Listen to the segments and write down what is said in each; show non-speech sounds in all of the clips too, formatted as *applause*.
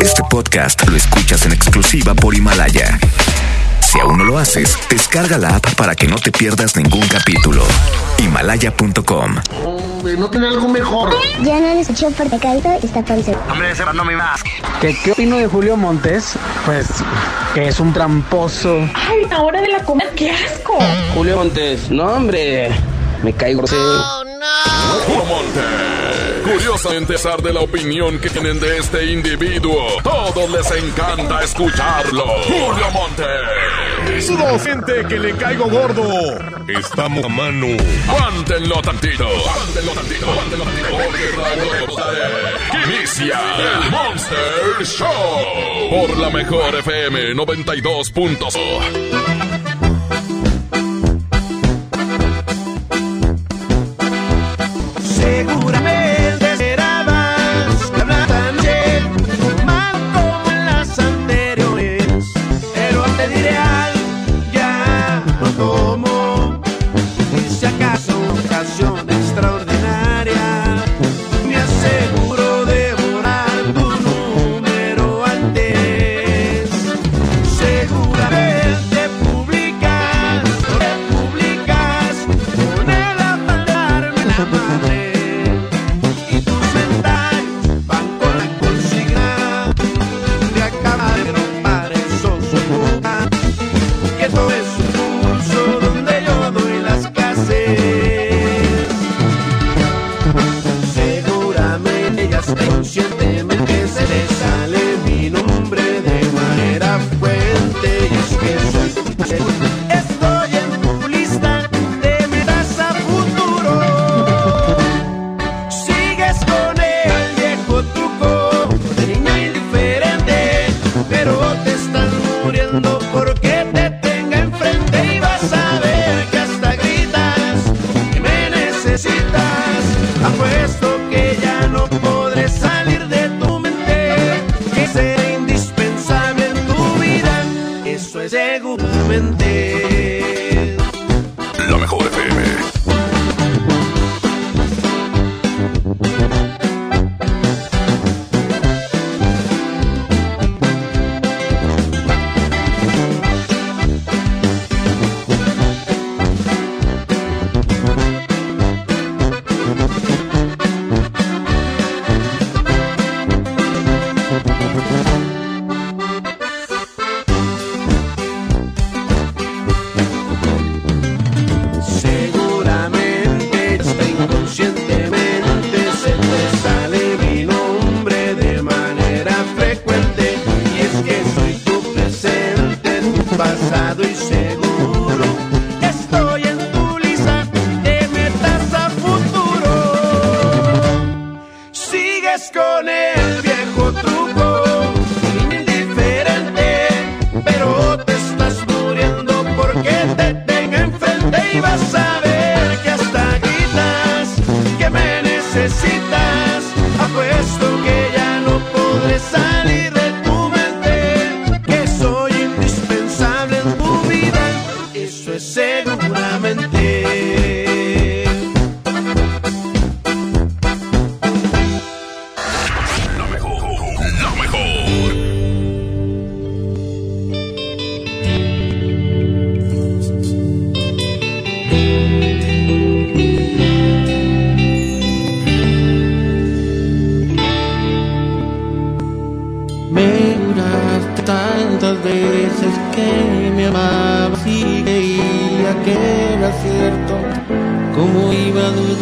Este podcast lo escuchas en exclusiva por Himalaya. Si aún no lo haces, descarga la app para que no te pierdas ningún capítulo. Himalaya.com. Hombre, ¿no tiene algo mejor? Ya no le escuché por pecadito y está panza. Hombre, ese no me más. ¿Qué, ¿Qué opino de Julio Montes? Pues que es un tramposo. Ay, la hora de la comida, qué asco. Julio Montes, no hombre, me caigo. Julio Monte. Curiosamente, a pesar de la opinión que tienen de este individuo, todos les encanta escucharlo. Julio Monte. Sudo, gente que le caigo gordo. Estamos a mano. Aguántenlo tantito. Aguántenlo tantito. Aguántenlo tantito. Porque Inicia el Monster Show. Por la mejor FM 92.0. Seguramente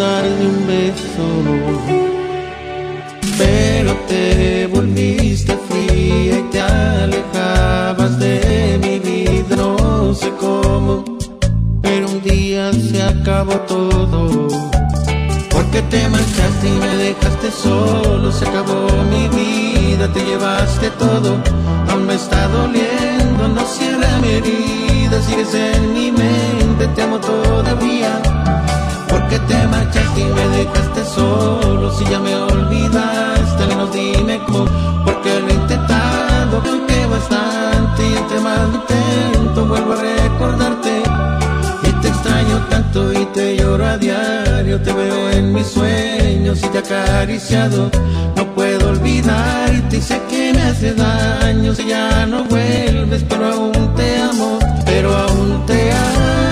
de un beso? Pero te volviste fría y te alejabas de mi vida. No sé cómo, pero un día se acabó todo. Porque te marchaste y me dejaste solo, se acabó mi vida, te llevaste todo, aún me está doliendo, no cierra mi herida, sigues en mi mente, te amo todavía. Porque te marchaste y me dejaste solo, si ya me olvidaste, al menos dime cómo, porque lo he intentado, aunque bastante, y entre más intento, vuelvo a recordarte. Y te extraño tanto y te lloro a diario, te veo en mis sueños y te he acariciado. No puedo olvidarte y sé que me hace daño si ya no vuelves, pero aún te amo, pero aún te amo.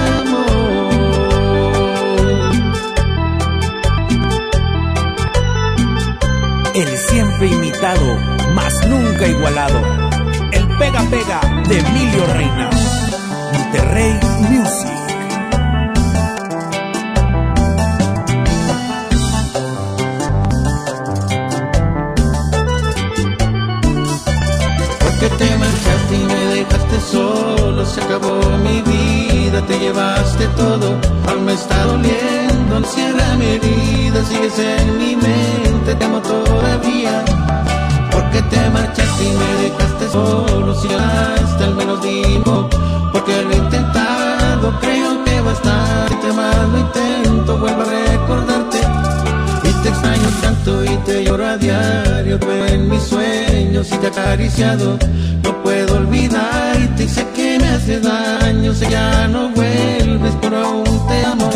Imitado, mas nunca igualado. El pega pega de Emilio Reina. Monterrey Music. Te llevaste todo, aún me está doliendo, cierra mi herida, sigues en mi mente, te amo todavía. Porque te marchaste y me dejaste solo, si hasta al menos dimo, porque lo he intentado, creo que va a estar, entre más lo intento, vuelvo a recordarte. Y te extraño tanto y te lloro a diario, pero en mis sueños y te acariciado. No puedo me hace daño, si ya no vuelves, pero aún te amo,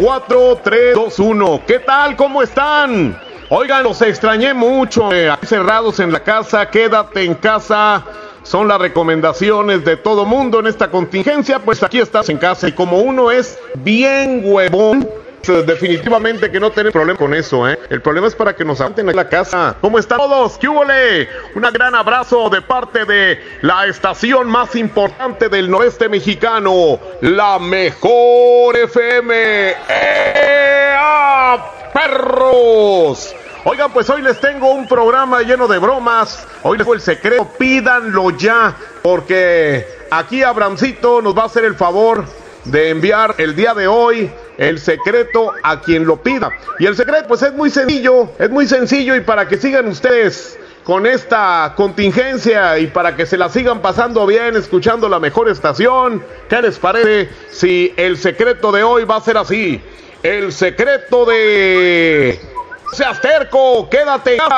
4, 3, 2, 1. ¿Qué tal? ¿Cómo están? Oigan, los extrañé mucho. Eh, cerrados en la casa, quédate en casa. Son las recomendaciones de todo mundo en esta contingencia. Pues aquí estás en casa y como uno es bien huevón pues, Definitivamente que no tenemos problema con eso, ¿eh? El problema es para que nos aguanten en la casa. ¿Cómo están todos? ¿Qué hubole? Un gran abrazo de parte de la estación más importante del noreste mexicano, la mejor FM. ¡Ea, perros! Oigan, pues hoy les tengo un programa lleno de bromas. Hoy les tengo el secreto. Pídanlo ya, porque aquí Abramcito nos va a hacer el favor de enviar el día de hoy el secreto a quien lo pida. Y el secreto pues es muy sencillo, es muy sencillo y para que sigan ustedes con esta contingencia y para que se la sigan pasando bien escuchando la mejor estación, ¿qué les parece si el secreto de hoy va a ser así? El secreto de... Seas terco, quédate. *laughs*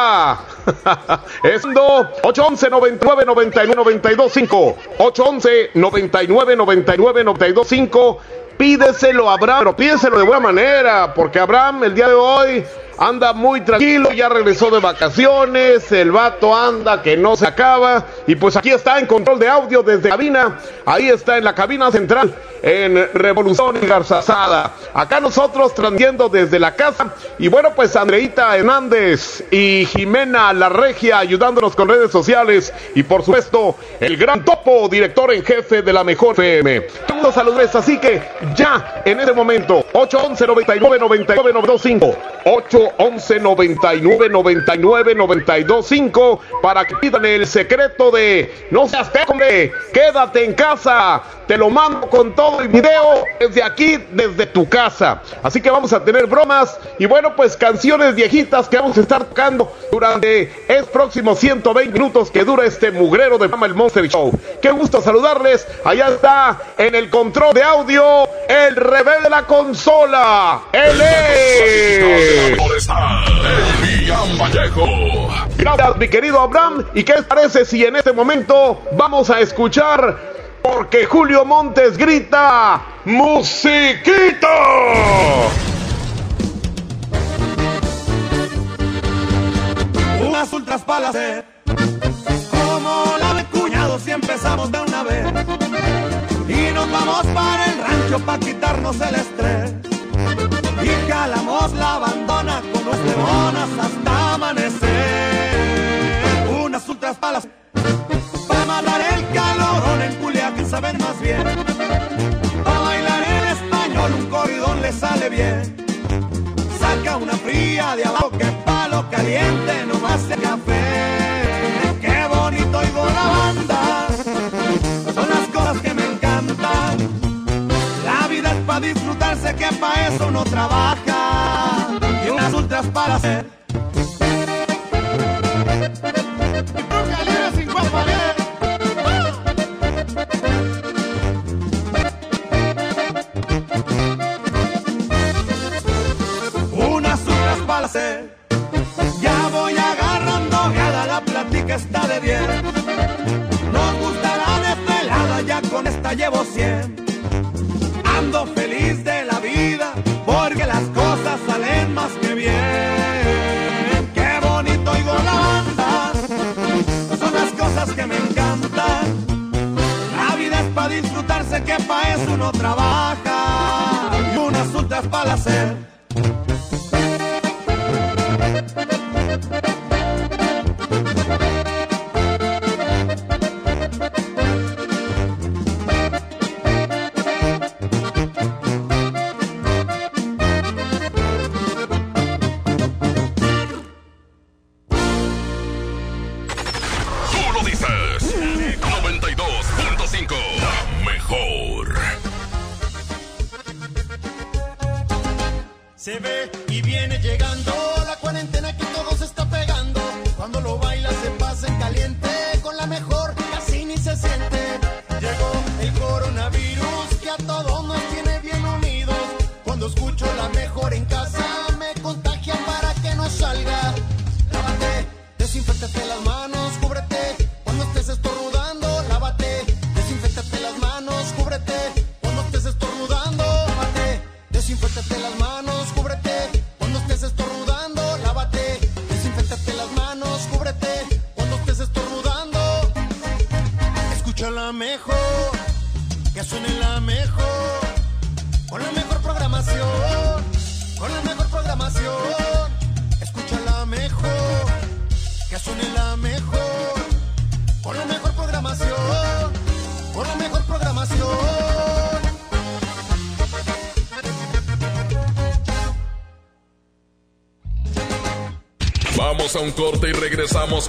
Es 811 99 99 92 5 811 99 99 92 5 Pídeselo a Abraham, pero pídeselo de buena manera, porque Abraham el día de hoy anda muy tranquilo, ya regresó de vacaciones, el vato anda que no se acaba, y pues aquí está en control de audio desde cabina, ahí está en la cabina central, en Revolución y Garzazada. Acá nosotros transmitiendo desde la casa, y bueno pues Andreita Hernández y Jimena La Regia ayudándonos con redes sociales, y por supuesto el gran topo, director en jefe de la mejor FM. Todos saludos, así que ya en este momento, 811 99 99 925 811 99 99 925 para que pidan el secreto de no seas hombre, quédate en casa. Te lo mando con todo el video desde aquí, desde tu casa. Así que vamos a tener bromas y bueno, pues canciones viejitas que vamos a estar tocando durante el próximo 120 minutos que dura este mugrero de fama el Monster Show. Qué gusto saludarles. Allá está en el control de audio el rebelde de la consola. Él es. Estar el Ian Vallejo. Gracias, mi querido Abraham. ¿Y qué les parece si en este momento vamos a escuchar? Porque Julio Montes grita: ¡Musiquita! Unas ultras para hacer como la de cuñado si empezamos de una vez y nos vamos para el rancho para quitarnos el estrés y jalamos la bandona con los lemonas hasta amanecer. Unas ultras para para matar el calorón en Culiacán saben más bien. Para bailar en español un corridón le sale bien. Saca una fría de abajo que palo caliente no más el café. Qué bonito oigo la banda. Son las cosas que me encantan. La vida es para disfrutarse que pa' eso no trabaja las ultras para hacer. Unas ultras para hacer. Ya voy agarrando gala, la plática está de bien. Nos gusta la desvelada, ya con esta llevo 100. Ando feliz de que pa' eso uno trabaja. Y unas ultras para hacer. Se ve y viene llegando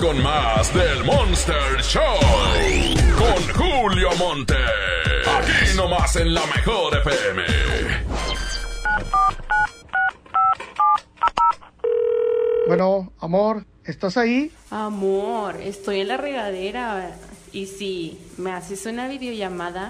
con más del Monster Show. Con Julio Monte. Aquí nomás en la mejor FM. Bueno, amor, ¿estás ahí? Amor, estoy en la regadera. Y si me haces una videollamada.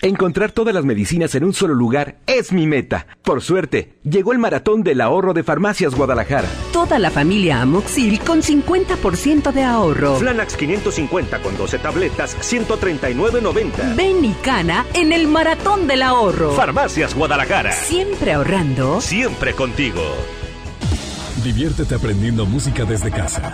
Encontrar todas las medicinas en un solo lugar es mi meta. Por suerte, llegó el maratón del ahorro de Farmacias Guadalajara. Toda la familia Amoxil con 50% de ahorro. Flanax 550 con 12 tabletas, 139.90. Ven y cana en el maratón del ahorro. Farmacias Guadalajara. Siempre ahorrando. Siempre contigo. Diviértete aprendiendo música desde casa.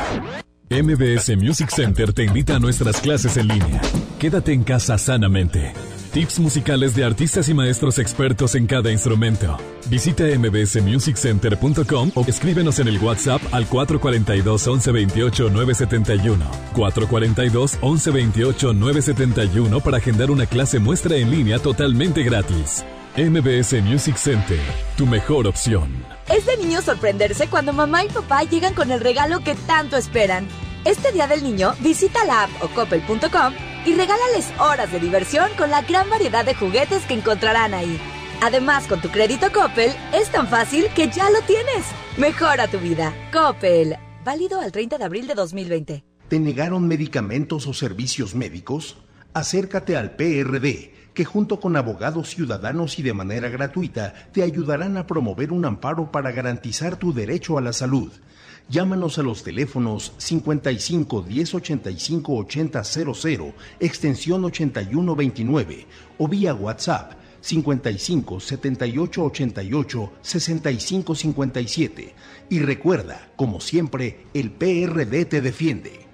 MBS Music Center te invita a nuestras clases en línea. Quédate en casa sanamente. Tips musicales de artistas y maestros expertos en cada instrumento. Visita mbsmusiccenter.com o escríbenos en el WhatsApp al 442 1128 971. 442 1128 971 para agendar una clase muestra en línea totalmente gratis. MBS Music Center, tu mejor opción. Es de niño sorprenderse cuando mamá y papá llegan con el regalo que tanto esperan. Este Día del Niño, visita la app o coppel.com y regálales horas de diversión con la gran variedad de juguetes que encontrarán ahí. Además, con tu crédito Coppel, es tan fácil que ya lo tienes. Mejora tu vida. Coppel. Válido al 30 de abril de 2020. ¿Te negaron medicamentos o servicios médicos? Acércate al PRD, que junto con abogados ciudadanos y de manera gratuita te ayudarán a promover un amparo para garantizar tu derecho a la salud. Llámanos a los teléfonos 55 10 85 80 00, extensión 81 29 o vía WhatsApp 55 78 88 65 57. Y recuerda, como siempre, el PRD te defiende.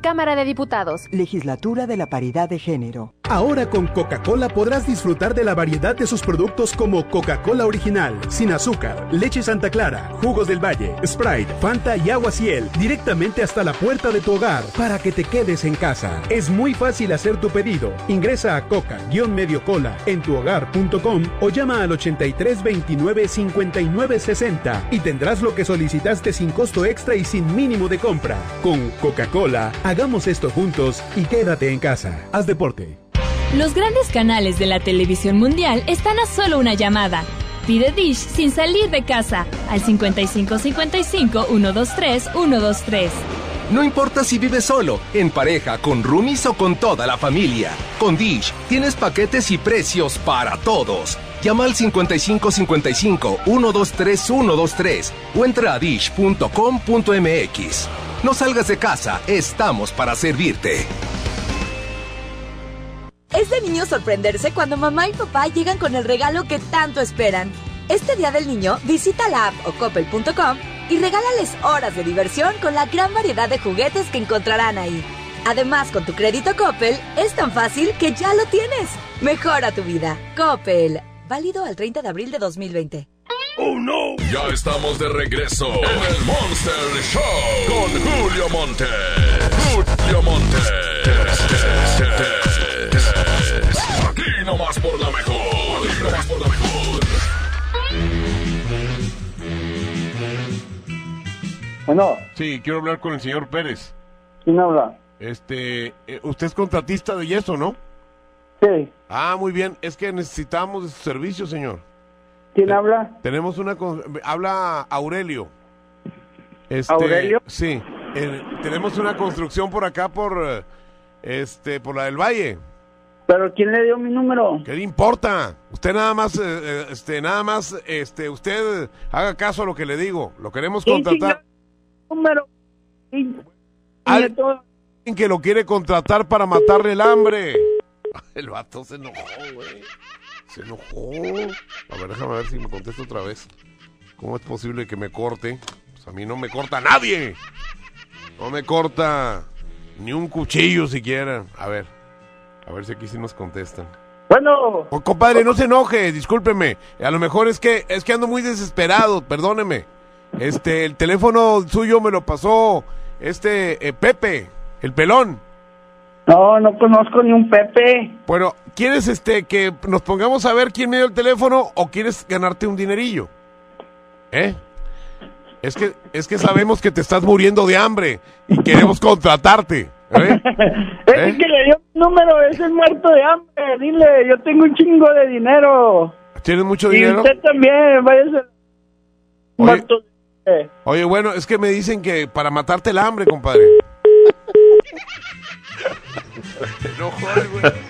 Cámara de Diputados. Legislatura de la Paridad de Género. Ahora con Coca-Cola podrás disfrutar de la variedad de sus productos como Coca-Cola Original, sin azúcar, leche Santa Clara, jugos del Valle, Sprite, Fanta y agua Ciel, directamente hasta la puerta de tu hogar para que te quedes en casa. Es muy fácil hacer tu pedido. Ingresa a coca-mediocola en tuhogar.com o llama al 83 29 59 60 y tendrás lo que solicitaste sin costo extra y sin mínimo de compra. Con Coca-Cola, hagamos esto juntos y quédate en casa. Haz deporte. Los grandes canales de la televisión mundial están a solo una llamada. Pide Dish sin salir de casa al 5555 123 123. No importa si vives solo, en pareja, con roomies o con toda la familia. Con Dish tienes paquetes y precios para todos. Llama al 5555 123 123 o entra a dish.com.mx. No salgas de casa, estamos para servirte. Es de niño sorprenderse cuando mamá y papá llegan con el regalo que tanto esperan. Este día del niño, visita la app o coppel.com y regálales horas de diversión con la gran variedad de juguetes que encontrarán ahí. Además, con tu crédito Coppel, es tan fácil que ya lo tienes. Mejora tu vida. Coppel. Válido al 30 de abril de 2020. ¡Oh, no! Ya estamos de regreso en el Monster Show con Julio Monte. Julio Monte. Aquí nomás por la mejor. Aquí nomás por la mejor. Bueno, Sí, quiero hablar con el señor Pérez. ¿quién habla? Este, eh, usted es contratista de yeso, ¿no? Sí. Ah, muy bien. Es que necesitamos de su servicio, señor. ¿Quién habla? Tenemos una... con- Habla Aurelio. Este, ¿Aurelio? Sí. eh, tenemos una construcción por acá, por... Este, por la del Valle. ¿Pero quién le dio mi número? ¿Qué le importa? Usted nada más, eh, eh, este, nada más, este, usted haga caso a lo que le digo. Lo queremos ¿Quién contratar. número? Alguien que lo quiere contratar para matarle el hambre. *laughs* El vato se enojó, güey. Se enojó. A ver, déjame ver si me contesta otra vez. ¿Cómo es posible que me corte? Pues a mí no me corta nadie. No me corta ni un cuchillo siquiera. A ver, a ver si aquí sí nos contestan. Bueno. Oh, compadre, no se enoje, discúlpeme. A lo mejor es que es que ando muy desesperado, perdóneme. Este, el teléfono suyo me lo pasó este eh, Pepe, el pelón. No, no conozco ni un Pepe. Bueno, ¿quieres este que nos pongamos a ver quién me dio el teléfono o quieres ganarte un dinerillo? ¿Eh? Es que es que sabemos que te estás muriendo de hambre y queremos contratarte. ¿eh? *laughs* Ese que le dio mi número es el muerto de hambre. Dile, yo tengo un chingo de dinero. ¿Tienes mucho y dinero? usted también, váyase. Muerto de- Oye, bueno, es que me dicen que para matarte el hambre, compadre. Güey. *laughs*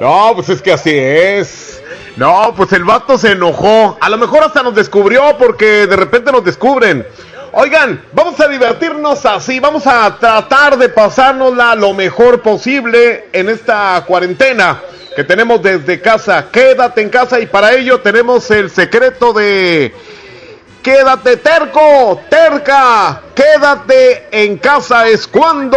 No, pues es que así es. No, pues el vato se enojó. A lo mejor hasta nos descubrió porque de repente nos descubren. Oigan, vamos a divertirnos así, vamos a tratar de pasárnosla lo mejor posible en esta cuarentena que tenemos desde casa. Quédate en casa y para ello tenemos el secreto de... Quédate terco, terca, quédate en casa es cuando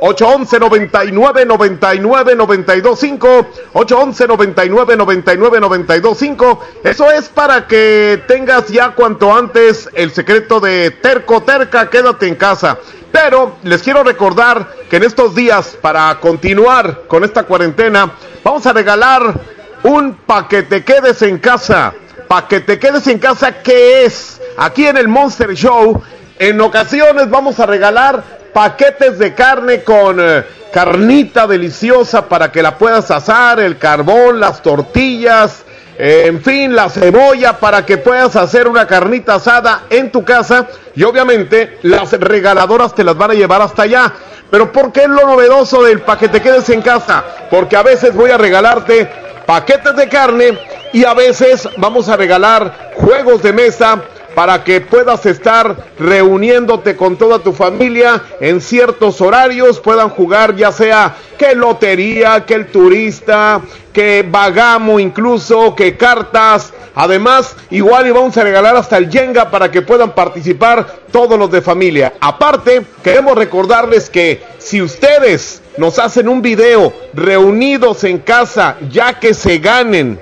811 99 99 925 811 99 99 925 Eso es para que tengas ya cuanto antes el secreto de terco terca, quédate en casa. Pero les quiero recordar que en estos días, para continuar con esta cuarentena, vamos a regalar un paquete quedes en casa. Pa' que te quedes en casa, ¿qué es? Aquí en el Monster Show, en ocasiones vamos a regalar paquetes de carne con eh, carnita deliciosa para que la puedas asar, el carbón, las tortillas, eh, en fin, la cebolla para que puedas hacer una carnita asada en tu casa y obviamente las regaladoras te las van a llevar hasta allá. Pero ¿por qué es lo novedoso del paquete quedes en casa? Porque a veces voy a regalarte paquetes de carne y a veces vamos a regalar juegos de mesa para que puedas estar reuniéndote con toda tu familia en ciertos horarios, puedan jugar ya sea que lotería, que el turista, que vagamo incluso, que cartas. Además, igual y vamos a regalar hasta el Jenga para que puedan participar todos los de familia. Aparte, queremos recordarles que si ustedes nos hacen un video reunidos en casa, ya que se ganen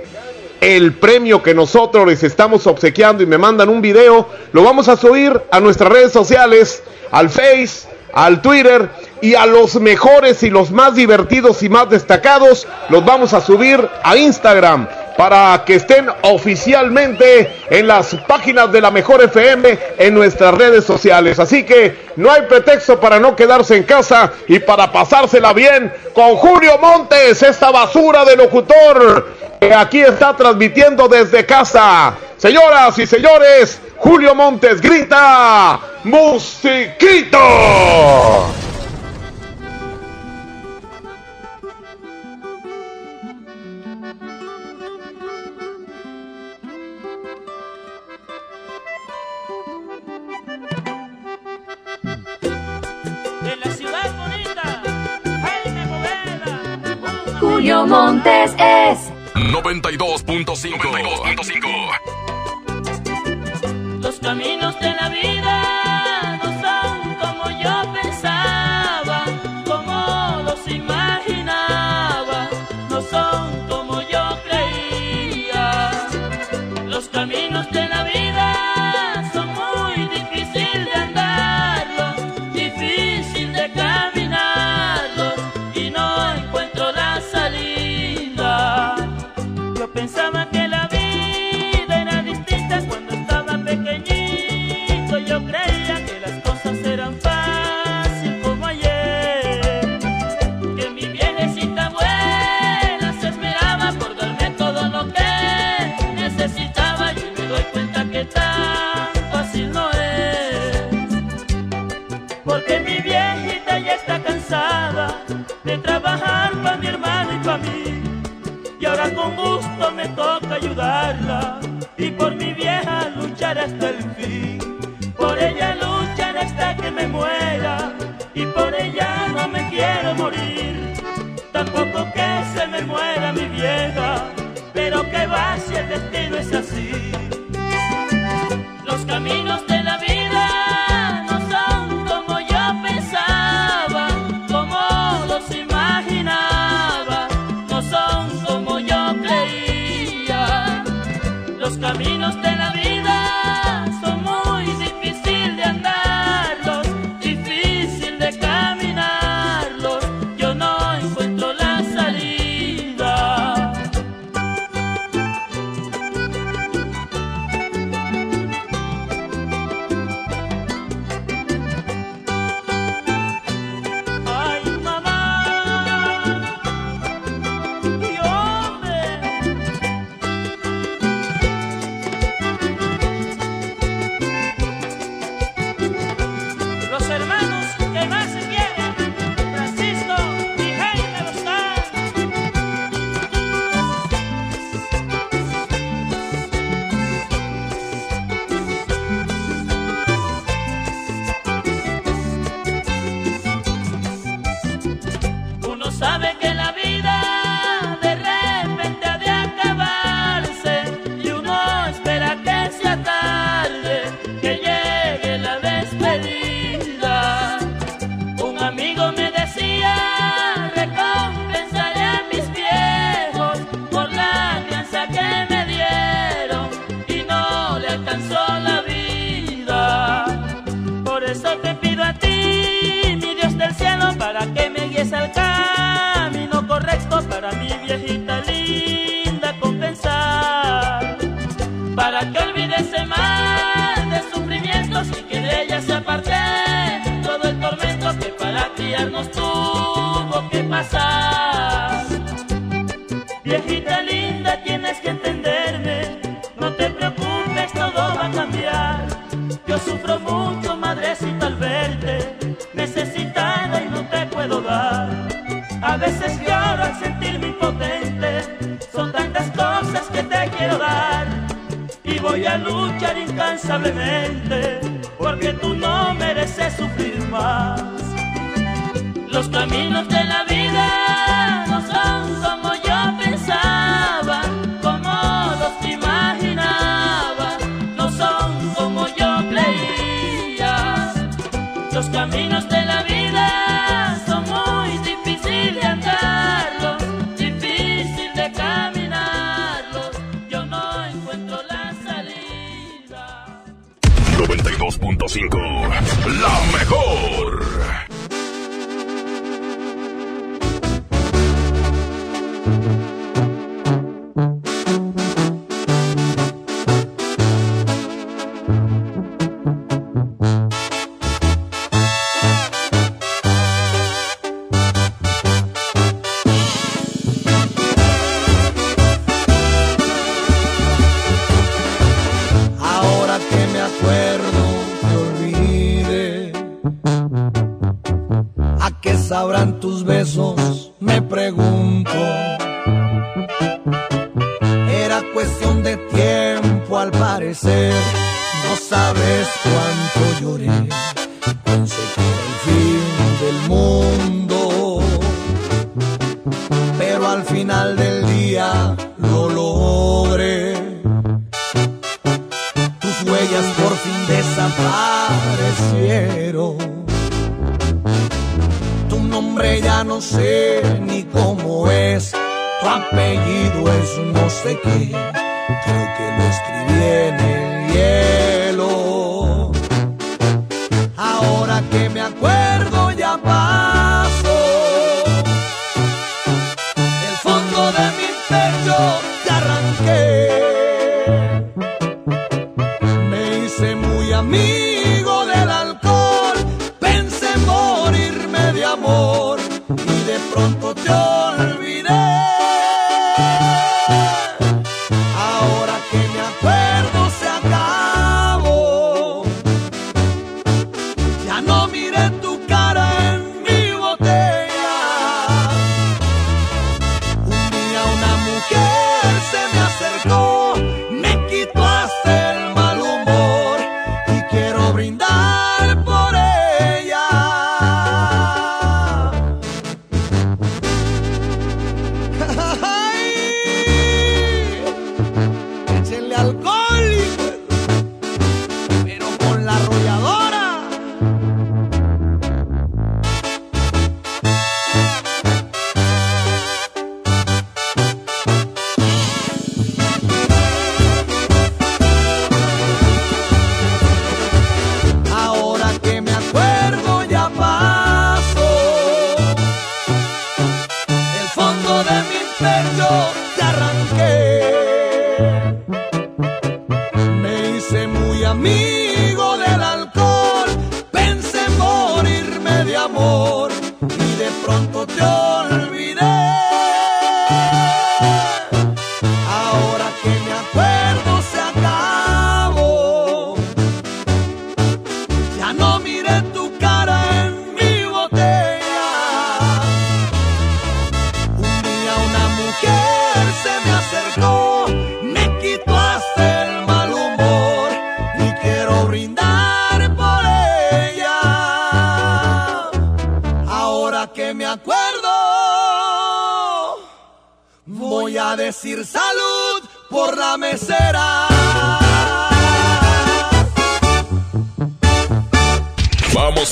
el premio que nosotros les estamos obsequiando y me mandan un video, lo vamos a subir a nuestras redes sociales, al Face, al Twitter y a los mejores y los más divertidos y más destacados los vamos a subir a Instagram para que estén oficialmente en las páginas de la Mejor FM en nuestras redes sociales. Así que no hay pretexto para no quedarse en casa y para pasársela bien con Julio Montes, esta basura de locutor que aquí está transmitiendo desde casa. Señoras y señores, Julio Montes grita, musiquito. Montes es 92.5. Los caminos de la vida el fin. Por ella luchar hasta que me muera y por ella no me quiero morir. incansablemente, porque tú no mereces sufrir más. Los caminos de la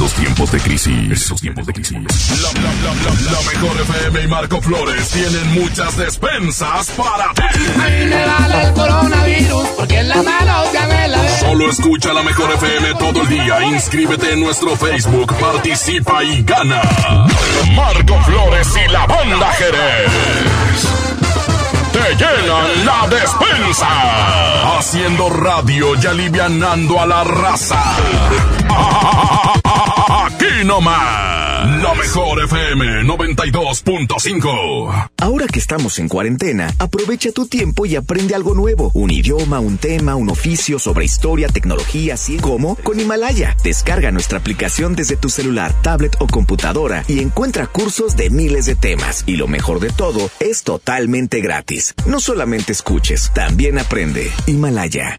Estos tiempos de crisis. Estos tiempos de crisis. La, mejor FM y Marco Flores tienen muchas despensas para ti. A mí me vale el coronavirus porque en la mano ya me la. Solo escucha la mejor FM todo el día. Inscríbete en nuestro Facebook, participa y gana. Marco Flores y la banda Jerez te llenan la despensa. Haciendo radio y alivianando a la raza. *laughs* Aquí nomás. La mejor FM 92.5. Ahora que estamos en cuarentena, aprovecha tu tiempo y aprende algo nuevo. Un idioma, un tema, un oficio sobre historia, tecnología, así como con Himalaya. Descarga nuestra aplicación desde tu celular, tablet o computadora y encuentra cursos de miles de temas. Y lo mejor de todo, es totalmente gratis. No solamente escuches, también aprende. Himalaya.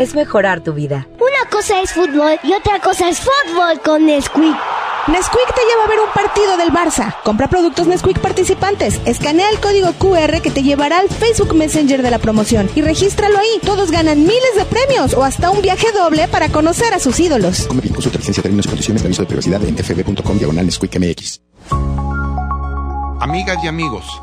es mejorar tu vida. Una cosa es fútbol y otra cosa es fútbol con Nesquik. Nesquik te lleva a ver un partido del Barça. Compra productos Nesquik participantes. Escanea el código QR que te llevará al Facebook Messenger de la promoción y regístralo ahí. Todos ganan miles de premios o hasta un viaje doble para conocer a sus ídolos. Come bien, consulta licencia, términos y condiciones de aviso de privacidad en fb.com diagonal Nesquik MX. Amigas y amigos,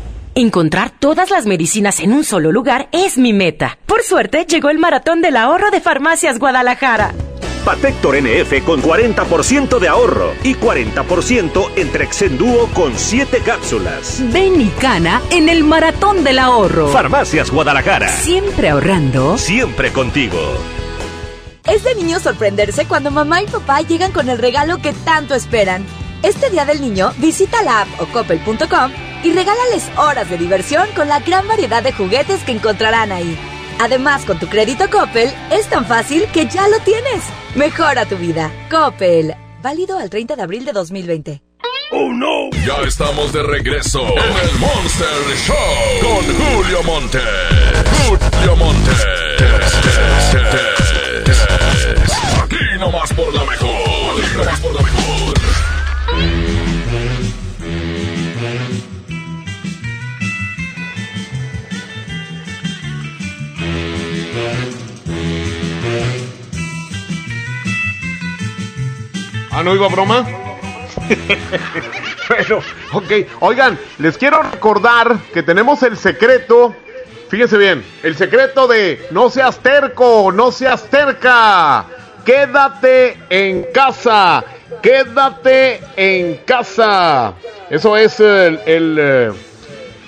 Encontrar todas las medicinas en un solo lugar es mi meta. Por suerte, llegó el maratón del ahorro de Farmacias Guadalajara. Patector NF con 40% de ahorro y 40% en Trexendúo con 7 cápsulas. Ven y cana en el maratón del ahorro. Farmacias Guadalajara. Siempre ahorrando. Siempre contigo. Es de niño sorprenderse cuando mamá y papá llegan con el regalo que tanto esperan. Este día del niño, visita la app o coppel.com y regálales horas de diversión con la gran variedad de juguetes que encontrarán ahí. Además, con tu crédito Coppel, es tan fácil que ya lo tienes. Mejora tu vida. Coppel. Válido al 30 de abril de 2020. ¡Oh, no! Ya estamos de regreso en el Monster Show con Julio Monte. Julio Monte. Aquí nomás por la mejor. Aquí nomás por la mejor. Ah, ¿no iba broma? *laughs* bueno, ok. Oigan, les quiero recordar que tenemos el secreto. Fíjense bien, el secreto de no seas terco, no seas terca. Quédate en casa. Quédate en casa. Eso es el, el, eh,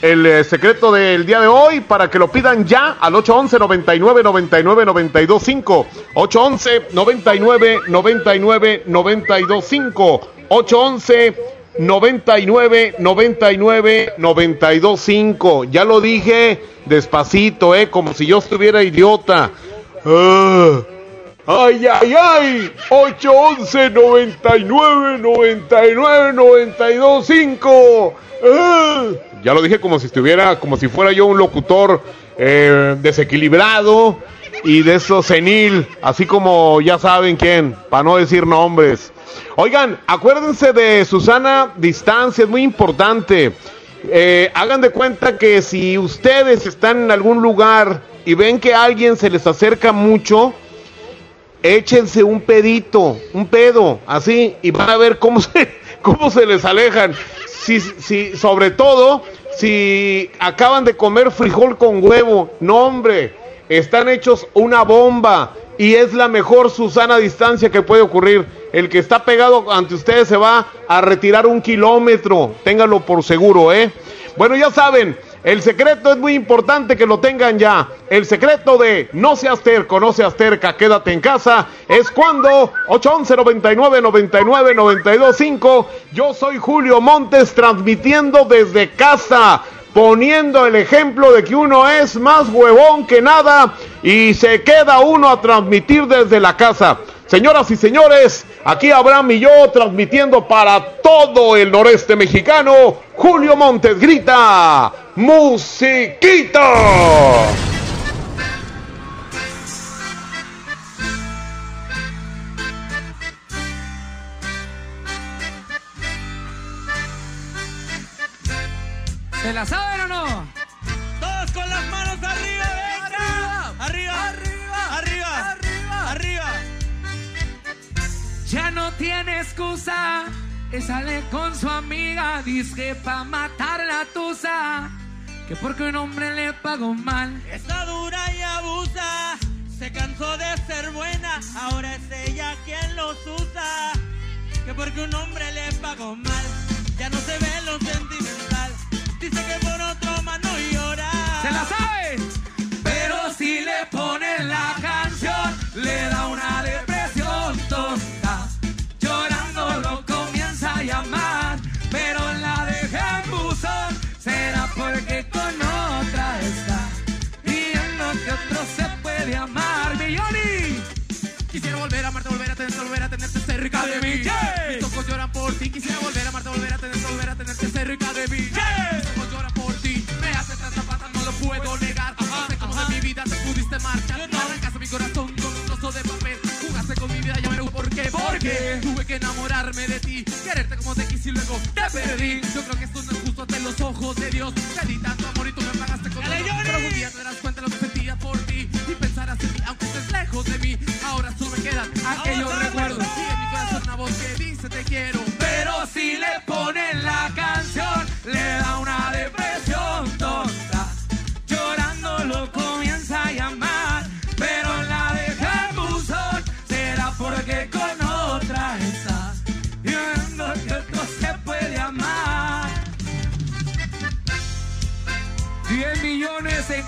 el, eh, secreto del día de hoy para que lo pidan ya al 811 99 99 92 5 811 99 99 92 5 811 99 99 92 5 ya lo dije despacito eh como si yo estuviera idiota. Ah. Ay, ay, ay. 811 99 99 92 5. Ah. Ya lo dije como si estuviera, como si fuera yo un locutor eh, desequilibrado y de eso senil, así como ya saben quién, para no decir nombres. Oigan, acuérdense de Susana Distancia, es muy importante. eh, hagan de cuenta que si ustedes están en algún lugar y ven que alguien se les acerca mucho, échense un pedito, un pedo, así, y van a ver cómo *laughs* se, cómo se les alejan. Si, si, sobre todo, si acaban de comer frijol con huevo, no hombre, están hechos una bomba y es la mejor Susana distancia que puede ocurrir. El que está pegado ante ustedes se va a retirar un kilómetro, ténganlo por seguro, ¿eh? Bueno, ya saben, el secreto es muy importante que lo tengan ya. El secreto de no seas terco, no seas terca, quédate en casa, es cuando 811 99 99 925. Yo soy Julio Montes transmitiendo desde casa, poniendo el ejemplo de que uno es más huevón que nada y se queda uno a transmitir desde la casa. Señoras y señores, aquí Abraham y yo transmitiendo para todo el noreste mexicano. Julio Montes grita, musiquita. ¿Se la saben o no? Excusa. Que sale con su amiga. Dice pa' matar la tusa. Que porque un hombre le pagó mal. Está dura y abusa. Se cansó de ser buena. Ahora es ella quien los usa. Que porque un hombre le pagó mal. Ya no se ve lo sentimental. Dice que por otro más no llora. ¿Se la sabe? Mis ojos lloran por ti. Me hace tanta falta, no lo puedo negar. No sé cómo de mi vida te pudiste marchar. Arrancaste mi corazón con un trozo de papel. Jugaste con mi vida, ya veré por qué. Porque tuve que enamorarme de ti. Quererte como te quise y luego te perdí. Yo creo que esto no es justo ante los ojos de Dios. Te di tanto amor y tú me pagaste con dolor. Pero algún día te darás cuenta de lo que sentía por ti. Y pensarás en mí, aunque estés lejos de mí. Ahora solo me quedan aquellos recuerdos. Y en mi corazón una voz que dice te quiero.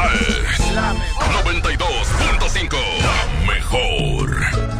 La 92.5. La mejor.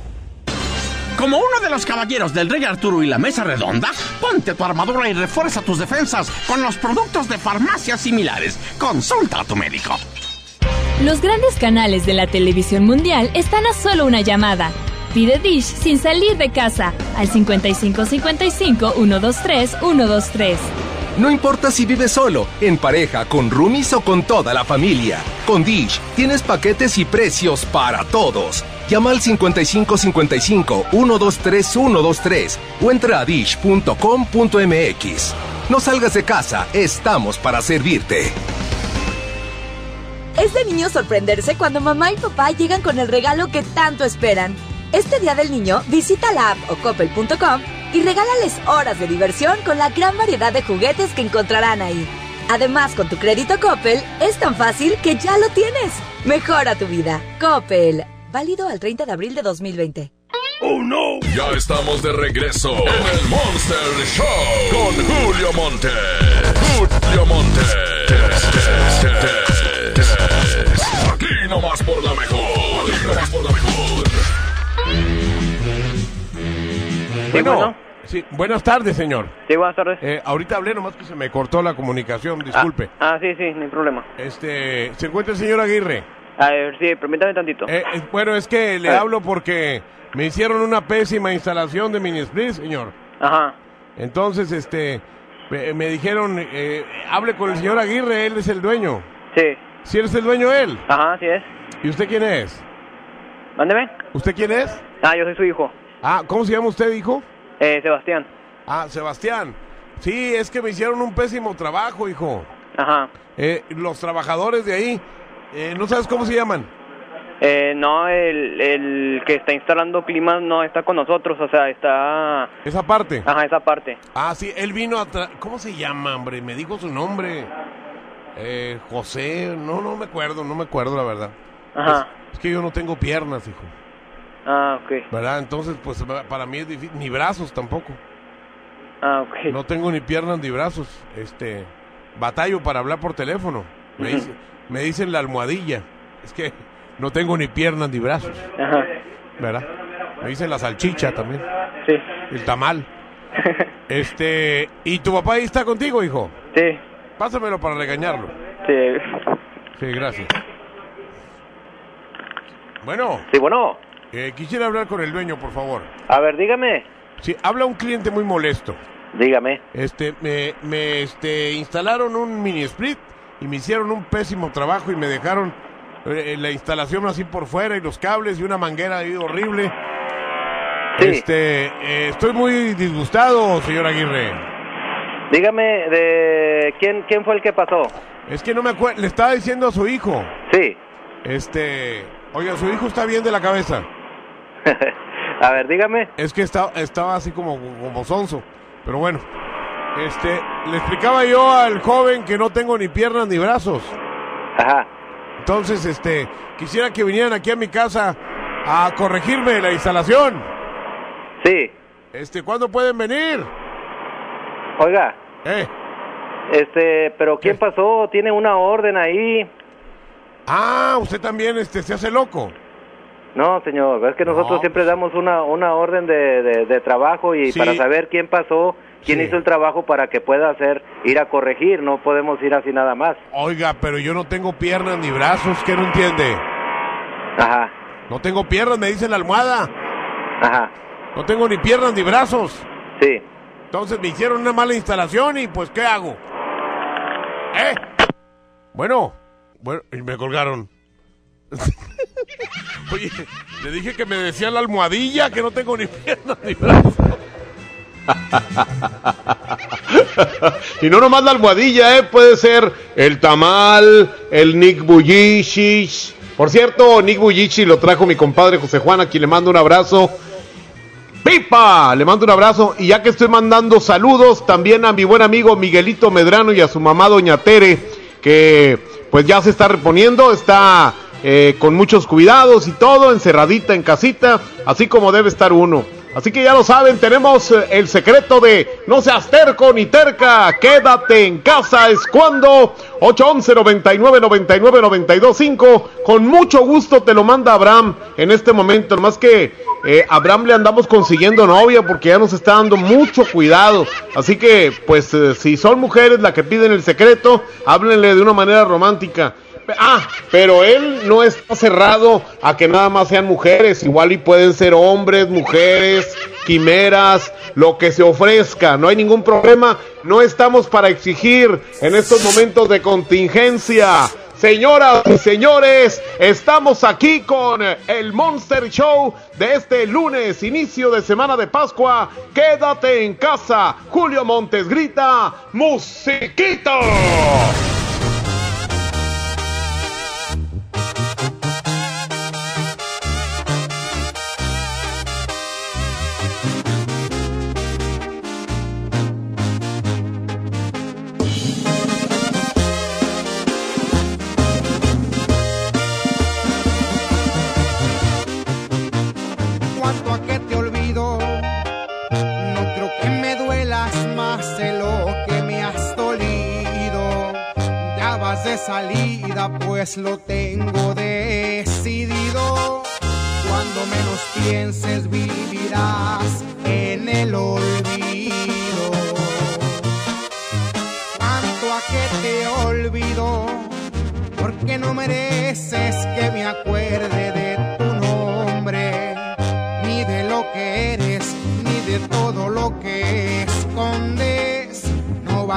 Como uno de los caballeros del Rey Arturo y la Mesa Redonda, ponte tu armadura y refuerza tus defensas con los productos de farmacias similares. Consulta a tu médico. Los grandes canales de la televisión mundial están a solo una llamada. Pide Dish sin salir de casa al 5555 123 123. No importa si vives solo, en pareja, con roomies o con toda la familia. Con Dish tienes paquetes y precios para todos. Llama al 5555 123 123 o entra a dish.com.mx. No salgas de casa, estamos para servirte. Es de niño sorprenderse cuando mamá y papá llegan con el regalo que tanto esperan. Este día del niño, visita la app o coppel.com y regálales horas de diversión con la gran variedad de juguetes que encontrarán ahí. Además, con tu crédito Coppel, es tan fácil que ya lo tienes. Mejora tu vida. Coppel. Válido al 30 de abril de 2020. ¡Oh, no! Ya estamos de regreso en el Monster Show con Julio Monte. Julio Monte. Aquí nomás por la mejor. Aquí nomás por la mejor. Bueno, sí, buenas tardes, señor. Sí, buenas tardes. Eh, ahorita hablé, nomás que se me cortó la comunicación, disculpe. Ah, sí, sí, no hay problema. Este, ¿se encuentra el señor Aguirre? A ver, sí, permítame tantito. Eh, eh, bueno, es que le hablo porque me hicieron una pésima instalación de mini split, señor. Ajá. Entonces, este, me, me dijeron, eh, hable con el señor Aguirre, él es el dueño. Sí. ¿Sí eres el dueño él? Ajá, sí es. ¿Y usted quién es? Mándeme. ¿Usted quién es? Ah, yo soy su hijo. Ah, ¿cómo se llama usted, hijo? Eh, Sebastián. Ah, Sebastián. Sí, es que me hicieron un pésimo trabajo, hijo. Ajá. Eh, los trabajadores de ahí, eh, ¿no sabes cómo se llaman? Eh, no, el, el que está instalando climas no está con nosotros, o sea, está... Esa parte. Ajá, esa parte. Ah, sí, él vino a... tra- ¿Cómo se llama, hombre? Me dijo su nombre. Eh, José, no, no me acuerdo, no me acuerdo, la verdad. Ajá. Es, es que yo no tengo piernas, hijo. Ah, ok. ¿Verdad? Entonces, pues para mí es difícil. Ni brazos tampoco. Ah, ok. No tengo ni piernas ni brazos. Este, batallo para hablar por teléfono. Me, Ujú. dice- me dicen la almohadilla. Es que no tengo ni piernas ni brazos. Ajá. ¿Verdad? Me dicen la salchicha también. Sí. El tamal. *laughs* Este, ¿y tu papá ahí está contigo, hijo? Sí. Pásamelo para regañarlo. Sí. Sí, gracias. Bueno. Sí, bueno. Eh, quisiera hablar con el dueño, por favor. A ver, dígame. Sí, habla un cliente muy molesto. Dígame. Este, me, me este, instalaron un mini split y me hicieron un pésimo trabajo y me dejaron eh, la instalación así por fuera y los cables y una manguera ahí horrible. Este, eh, estoy muy disgustado, señor Aguirre. Dígame, de quién, quién fue el que pasó. Es que no me acuerdo, le estaba diciendo a su hijo. Sí. Este, oiga, su hijo está bien de la cabeza. *laughs* A ver, dígame. Es que está, estaba así como, como sonso. Pero bueno, este, le explicaba yo al joven que no tengo ni piernas ni brazos. Ajá. Entonces, este, quisiera que vinieran aquí a mi casa a corregirme la instalación. Sí. Este, ¿cuándo pueden venir? Oiga. Eh. Este, pero ¿quién pasó? Tiene una orden ahí. Ah, usted también, este, se hace loco. No, señor, es que nosotros No. siempre damos una, una orden de, de, de trabajo y Sí. para saber quién pasó, quién Sí. hizo el trabajo para que pueda hacer, ir a corregir, no podemos ir así nada más. Oiga, pero yo no tengo piernas ni brazos, ¿qué no entiende? Ajá. No tengo piernas, me dice la almohada. Ajá. No tengo ni piernas ni brazos. Sí. Entonces me hicieron una mala instalación y pues, ¿qué hago? ¿Eh? Bueno, bueno, y me colgaron. *laughs* Oye, le dije que me decía la almohadilla que no tengo ni piernas ni brazos. *laughs* y no nomás la almohadilla, ¿eh? Puede ser el tamal, el Nick Bullichis. Por cierto, Nick Bullichis lo trajo mi compadre José Juan, a quien le mando un abrazo. ¡Pipa! Le mando un abrazo. Y ya que estoy mandando saludos también a mi buen amigo Miguelito Medrano y a su mamá Doña Tere, que pues ya se está reponiendo, está eh, con muchos cuidados y todo, encerradita en casita, así como debe estar uno. Así que ya lo saben, tenemos eh, el secreto de no seas terco ni terca, quédate en casa, es cuando 811 99 99 92 5. Con mucho gusto te lo manda Abraham en este momento. Nomás que eh, Abraham le andamos consiguiendo novia porque ya nos está dando mucho cuidado. Así que, pues, eh, si son mujeres las que piden el secreto, háblenle de una manera romántica. Ah, pero él no está cerrado a que nada más sean mujeres, igual y pueden ser hombres, mujeres, quimeras, lo que se ofrezca, no hay ningún problema, no estamos para exigir en estos momentos de contingencia. Señoras y señores, estamos aquí con el Monster Show de este lunes, inicio de semana de Pascua. Quédate en casa. Julio Montes grita, musiquito. Salida, pues lo tengo decidido. Cuando menos pienses, vivirás en el olvido. Cuanto a que te olvido, porque no mereces que mi Vamos a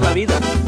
la vida.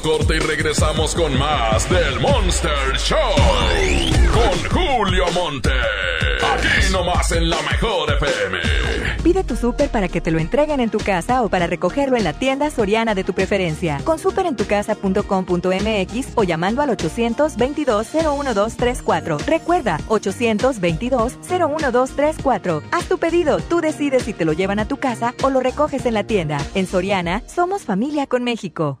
Corte y regresamos con más del Monster Show. Con Julio Monte. Aquí nomás en la mejor FM. Pide tu súper para que te lo entreguen en tu casa o para recogerlo en la tienda soriana de tu preferencia. Con superentucasa.com.mx o llamando al 822-01234. Recuerda, 822-01234. Haz tu pedido, tú decides si te lo llevan a tu casa o lo recoges en la tienda. En Soriana, somos familia con México.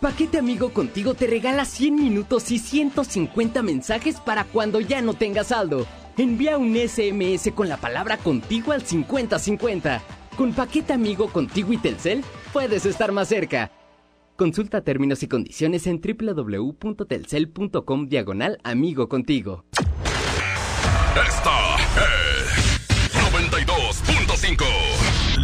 Paquete Amigo Contigo te regala 100 minutos y 150 mensajes para cuando ya no tengas saldo. Envía un SMS con la palabra contigo al 5050. Con Paquete Amigo Contigo y Telcel puedes estar más cerca. Consulta términos y condiciones en www.telcel.com diagonal amigo contigo.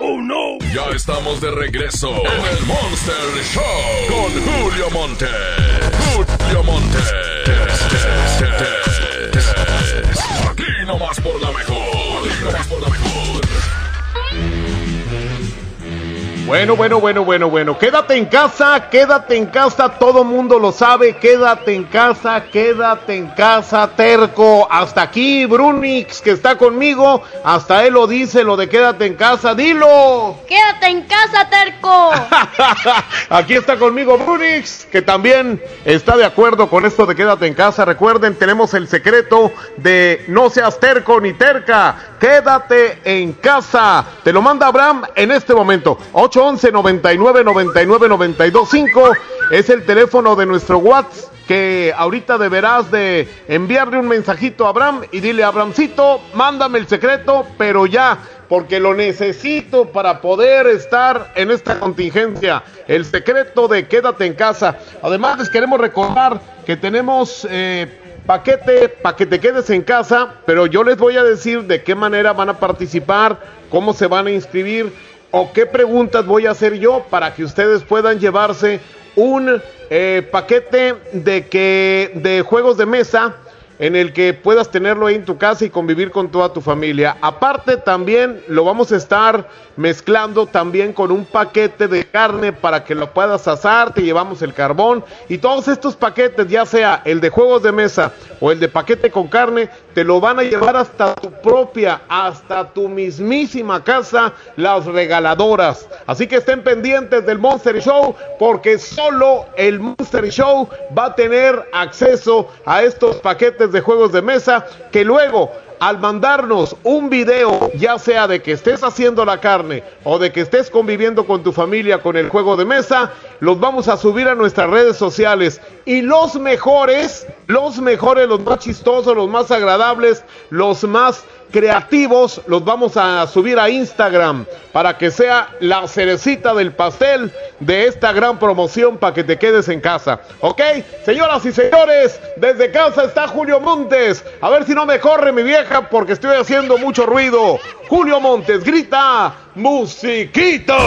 ¡Oh no! Ya estamos de regreso en el Monster Show con Julio Monte. Julio Monte. Aquí nomás por la mejor. Aquí nomás por la mejor. Bueno, bueno, bueno, bueno, bueno. Quédate en casa, quédate en casa, todo mundo lo sabe. Quédate en casa, quédate en casa, terco. Hasta aquí, Brunix, que está conmigo. Hasta él lo dice, lo de quédate en casa. Dilo. Quédate en casa, terco. *laughs* Aquí está conmigo Brunix, que también está de acuerdo con esto de quédate en casa. Recuerden, tenemos el secreto de no seas terco ni terca. Quédate en casa. Te lo manda Abraham en este momento. 811 99 99 92 5 es el teléfono de nuestro WhatsApp que ahorita deberás de enviarle un mensajito a Abraham y dile Abrahamcito, mándame el secreto, pero ya, porque lo necesito para poder estar en esta contingencia. El secreto de quédate en casa. Además les queremos recordar que tenemos eh, paquete para que te quedes en casa, pero yo les voy a decir de qué manera van a participar, cómo se van a inscribir o qué preguntas voy a hacer yo para que ustedes puedan llevarse un eh, paquete de que de juegos de mesa en el que puedas tenerlo ahí en tu casa y convivir con toda tu familia. Aparte también lo vamos a estar mezclando también con un paquete de carne para que lo puedas asar, te llevamos el carbón y todos estos paquetes, ya sea el de juegos de mesa o el de paquete con carne, te lo van a llevar hasta tu propia, hasta tu mismísima casa, las regaladoras. Así que estén pendientes del Monster Show porque solo el Monster Show va a tener acceso a estos paquetes de juegos de mesa que luego al mandarnos un video, ya sea de que estés haciendo la carne o de que estés conviviendo con tu familia con el juego de mesa, los vamos a subir a nuestras redes sociales. Y los mejores, los mejores, los más chistosos, los más agradables, los más creativos, los vamos a subir a Instagram para que sea la cerecita del pastel de esta gran promoción para que te quedes en casa. ¿Ok? Señoras y señores, desde casa está Julio Montes. A ver si no me corre mi vieja porque estoy haciendo mucho ruido. Julio Montes grita, musiquita.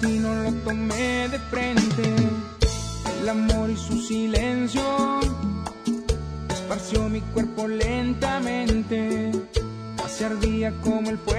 destino lo tomé de frente. El amor y su silencio esparció mi cuerpo lentamente. Así ardía como el fuego.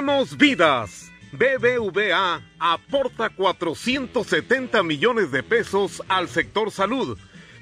Salvemos vidas. BBVA aporta 470 millones de pesos al sector salud.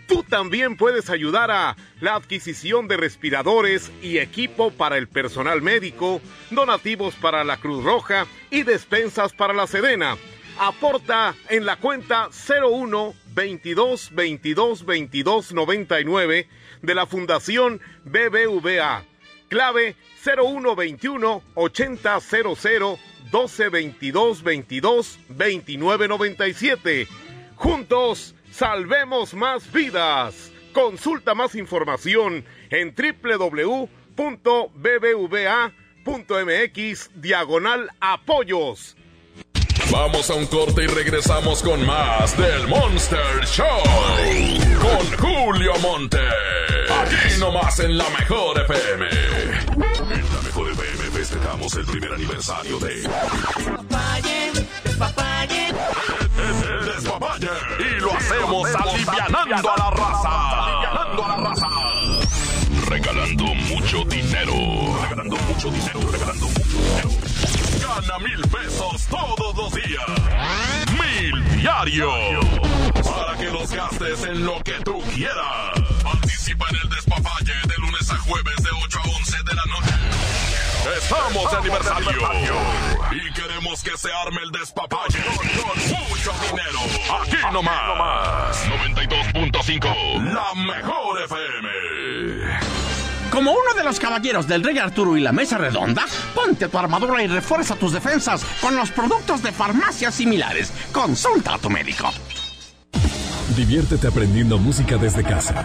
Tú también puedes ayudar a la adquisición de respiradores y equipo para el personal médico, donativos para la Cruz Roja y despensas para la Sedena. Aporta en la cuenta 01 22 22 22 99 de la Fundación BBVA. Clave 0121 8000 12 22 22 29 97. Juntos, salvemos más vidas. Consulta más información en www.bbva.mx diagonal apoyos. Vamos a un corte y regresamos con más del Monster Show. Con Julio Monte. Aquí nomás en la mejor FM. Festejamos el primer aniversario de. Despapalle, despapalle. Despapalle. Y lo hacemos alivianando a la raza. Alivianando a la raza. Regalando mucho dinero. Regalando mucho dinero. Regalando mucho dinero. Gana mil pesos todos los días. Mil diario. Para que los gastes en lo que tú quieras. Participa en el despapalle de lunes a jueves de 8 a 11 de la noche. Estamos de aniversario. Y queremos que se arme el despapalle con mucho dinero. Aquí nomás. 92.5. La mejor FM. Como uno de los caballeros del Rey Arturo y la Mesa Redonda, ponte tu armadura y refuerza tus defensas con los productos de farmacias similares. Consulta a tu médico. Diviértete aprendiendo música desde casa.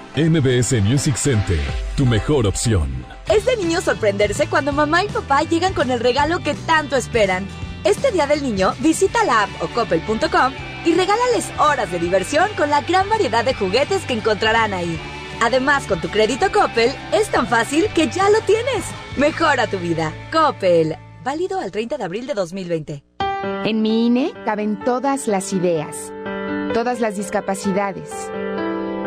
MBS Music Center, tu mejor opción. Es de niño sorprenderse cuando mamá y papá llegan con el regalo que tanto esperan. Este Día del Niño, visita la app o coppel.com y regálales horas de diversión con la gran variedad de juguetes que encontrarán ahí. Además, con tu crédito Coppel, es tan fácil que ya lo tienes. Mejora tu vida. Coppel. Válido al 30 de abril de 2020. En mi INE caben todas las ideas, todas las discapacidades,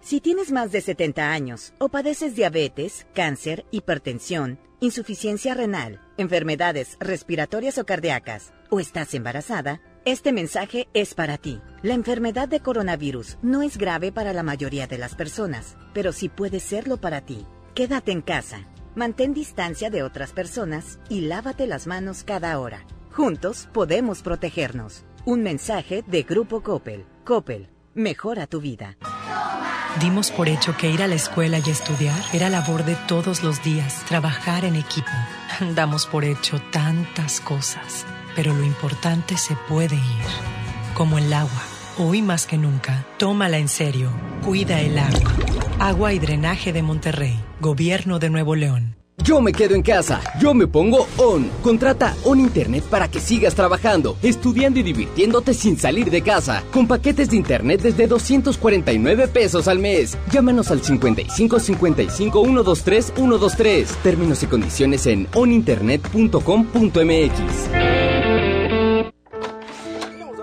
Si tienes más de 70 años o padeces diabetes, cáncer, hipertensión, insuficiencia renal, enfermedades respiratorias o cardíacas, o estás embarazada, este mensaje es para ti. La enfermedad de coronavirus no es grave para la mayoría de las personas, pero sí puede serlo para ti. Quédate en casa, mantén distancia de otras personas y lávate las manos cada hora. Juntos podemos protegernos. Un mensaje de Grupo Coppel. Coppel, mejora tu vida. Dimos por hecho que ir a la escuela y estudiar era labor de todos los días, trabajar en equipo. *laughs* Damos por hecho tantas cosas, pero lo importante se puede ir, como el agua. Hoy más que nunca, tómala en serio, cuida el agua. Agua y drenaje de Monterrey, Gobierno de Nuevo León. Yo me quedo en casa, yo me pongo ON. Contrata ON Internet para que sigas trabajando, estudiando y divirtiéndote sin salir de casa. Con paquetes de Internet desde 249 pesos al mes. Llámanos al 55 55 123 123. Términos y condiciones en oninternet.com.mx.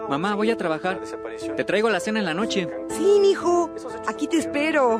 Mamá, voy a trabajar. Te traigo la cena en la noche. Sí, mijo. Aquí te espero.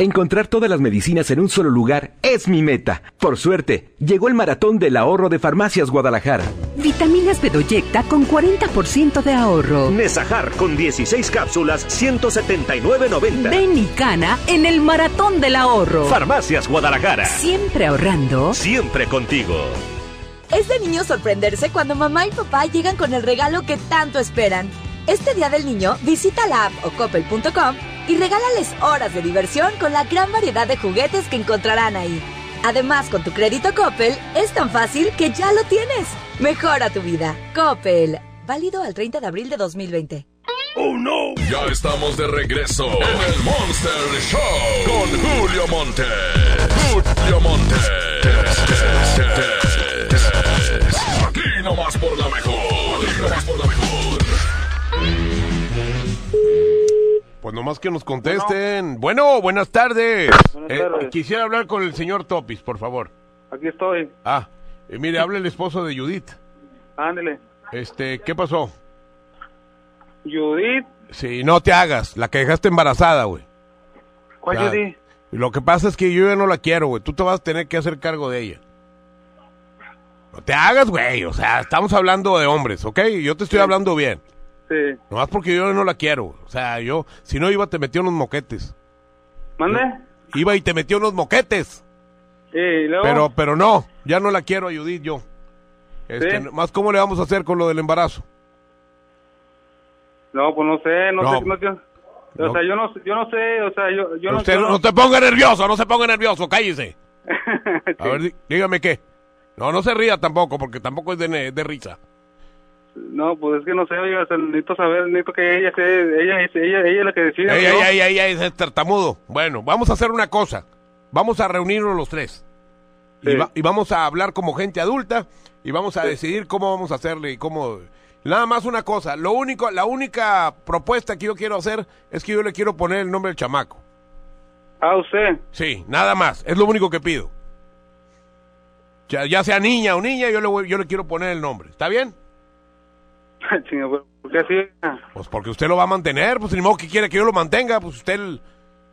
Encontrar todas las medicinas en un solo lugar es mi meta. Por suerte, llegó el maratón del ahorro de Farmacias Guadalajara. Vitaminas Bedoyecta con 40% de ahorro. Nesajar con 16 cápsulas, 179.90. Ven y cana en el maratón del ahorro. Farmacias Guadalajara. Siempre ahorrando. Siempre contigo. Es de niño sorprenderse cuando mamá y papá llegan con el regalo que tanto esperan. Este Día del Niño, visita la app o coppel.com y regálales horas de diversión con la gran variedad de juguetes que encontrarán ahí. Además, con tu crédito Coppel, es tan fácil que ya lo tienes. Mejora tu vida. Coppel. Válido al 30 de abril de 2020. ¡Oh, no! Ya estamos de regreso en el Monster Show con Julio Monte. Julio Monte. Aquí nomás por la mejor. Aquí nomás por la mejor. Pues nomás que nos contesten. Bueno, buenas tardes. Buenas Eh, tardes. quisiera hablar con el señor Topis, por favor. Aquí estoy. Ah, eh, mire, habla el esposo de Judith. Ándele. Este, ¿qué pasó? Judith. Sí, no te hagas, la que dejaste embarazada, güey. ¿Cuál. Judith? Lo que pasa es que yo ya no la quiero, güey. Tú te vas a tener que hacer cargo de ella. No te hagas, güey. O sea, estamos hablando de hombres, ¿ok? Yo te estoy hablando bien. Sí. Nomás porque yo no la quiero. O sea, yo, si no iba, te metí unos moquetes. ¿Mande? Iba y te metí unos moquetes. Sí, y luego. Pero, pero no, ya no la quiero a Judith yo. Este, ¿Sí? Más, ¿cómo le vamos a hacer con lo del embarazo? No, pues no sé, no, No. sé. No, yo- No. O sea, yo no, yo no sé, o sea, yo, yo no Usted no, no- no te ponga nervioso, no se ponga nervioso, cállese. *laughs* A ver, dí- dígame qué. No, no se ría tampoco, porque tampoco es de, de risa. No, pues es que no sé, oiga, necesito saber, necesito que ella ella, es- ella, ella es la que ¿no? ey, ey, ey, ey, es tartamudo. Bueno, vamos a hacer una cosa. Vamos a reunirnos los tres. Y, Sí. va- y vamos a hablar como gente adulta y vamos a decidir cómo vamos a hacerle y cómo... Nada más una cosa, lo único, la única propuesta que yo quiero hacer es que yo le quiero poner el nombre del chamaco. Ah, usted. Sí, nada más, es lo único que pido. Ya, ya sea niña o niña, yo le, voy- yo le quiero poner el nombre. ¿Está bien? *laughs* ¿por qué así? Pues porque usted lo va a mantener, pues ni modo que quiere que yo lo mantenga, pues usted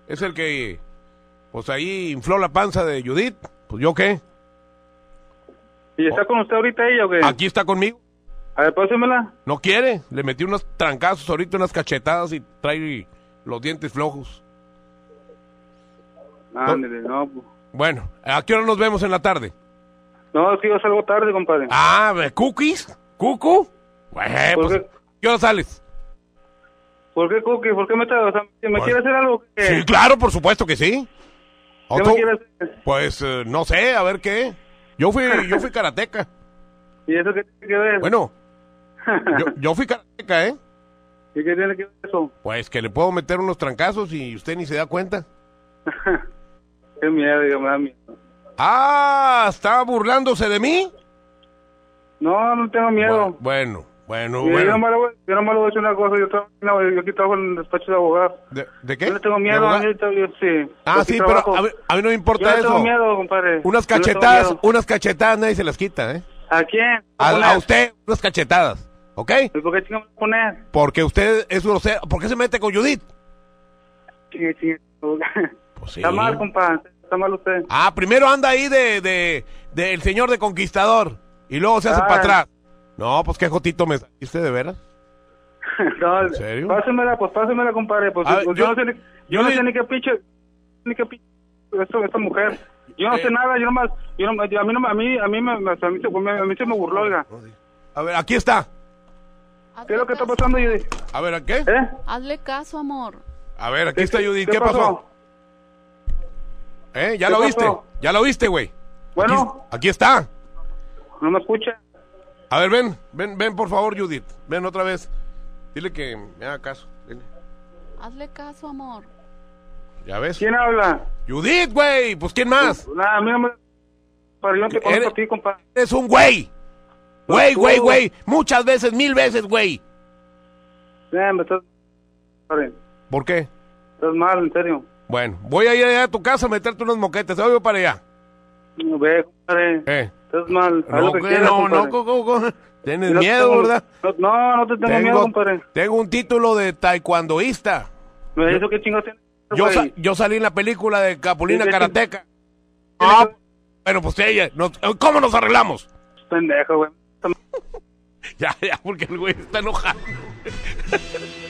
es el que, pues ahí infló la panza de Judith, pues yo qué, ¿Y está con usted ahorita ella o qué? aquí está conmigo, A ver, pásemela. no quiere, le metí unos trancazos ahorita, unas cachetadas y trae los dientes flojos. Ándale, no, pues. Bueno, ¿a qué hora nos vemos en la tarde? No, es que yo salgo tarde, compadre. Ah, ¿de ¿cookies? ¿Cucu? Bueno, ¿Por pues, qué? ¿qué hora sales? ¿Por qué, Cookie? ¿Por qué me, está, o sea, ¿me Pues- quiere hacer algo? ¿Qué? Sí, claro, por supuesto que sí. ¿Qué ¿Otro? me quiere hacer? Pues eh, no sé, a ver qué. Yo fui, *laughs* yo fui karateca. ¿Y eso qué tiene que ver? Bueno, *laughs* yo, yo fui karateca, ¿eh? ¿Y qué tiene que ver eso? Pues que le puedo meter unos trancazos y usted ni se da cuenta. *laughs* Qué miedo, digo, me da miedo. Ah, ¿estaba burlándose de mí? No, no tengo miedo. Bueno, bueno, Y Yo, bueno. nomás le voy, yo nomás le voy a decir una cosa, yo, trabajo, no, yo aquí trabajo en el despacho de abogados. ¿De, de qué? Yo no tengo ¿De miedo, a mí, yo- sí. Ah, sí, trabajo. pero a mí, a mí no me importa Yo eso. tengo miedo, compadre. Unas cachetadas, miedo. unas cachetadas nadie se las quita, ¿eh? ¿A quién? A, usted, unas cachetadas, ¿ok? ¿Y por qué me poner? Porque usted es grosero. ¿Por qué se mete con Judith? Chingue. Pues sí. Está mal, compadre. Está mal usted. Ah, primero anda ahí de, de, del señor de conquistador y luego se hace Ah. para atrás. No, pues qué jotito me saliste de veras. *laughs* no, ¿En serio? Pásemela, pues pásemela, compadre. Pues, ver, pues, yo- yo, no sé ni, yo yo no le- sé ni qué pinche, ni qué pinche, esto, esta mujer. Yo no Eh. sé nada, yo nomás, yo nomás, yo- a mí no, me- a mí, a mí, me, me- a mí, se- me- a mí se me burló, oiga. A ver, aquí está. ¿Qué es lo que está pasando, Judy? A ver, ¿a qué? ¿Eh? Hazle caso, amor. A ver, aquí está Judith. ¿Qué ¿Qué pasó? pasó? ¿Eh? ¿Ya ¿Qué lo viste? pasó? ¿Ya lo viste, güey? Bueno. Aquí, aquí está. ¿No me escucha? A ver, ven, ven, ven, por favor, Judith. Ven otra vez. Dile que me haga caso. Dile. Hazle caso, amor. ¿Ya ves? ¿Quién habla? Judith, güey. Pues, ¿quién más? Nada, a mí no me... Pero yo no te conozco Eres- a ti, compadre. Eres un güey. Güey, güey, güey. Muchas veces, mil veces, güey. Eh, me estás... ¿Por qué? Estás mal, en serio. Bueno, voy a ir allá a tu casa a meterte unos moquetes. Voy para allá. No, ve, compadre. Eh. Estás mal. Haz No, lo que quieras, no, no, co- co- co- Tienes No miedo, tengo- ¿verdad? No, no te tengo, miedo, compadre. tengo un título de taekwondoísta. ¿Eso qué chingados tiene? Yo, sa- yo salí en la película de Capulina. Karateca. Ah, bueno, pues ella, no- ¿cómo nos arreglamos? Pendejo, güey. *laughs* Ya, ya, porque el güey está enojado. *laughs*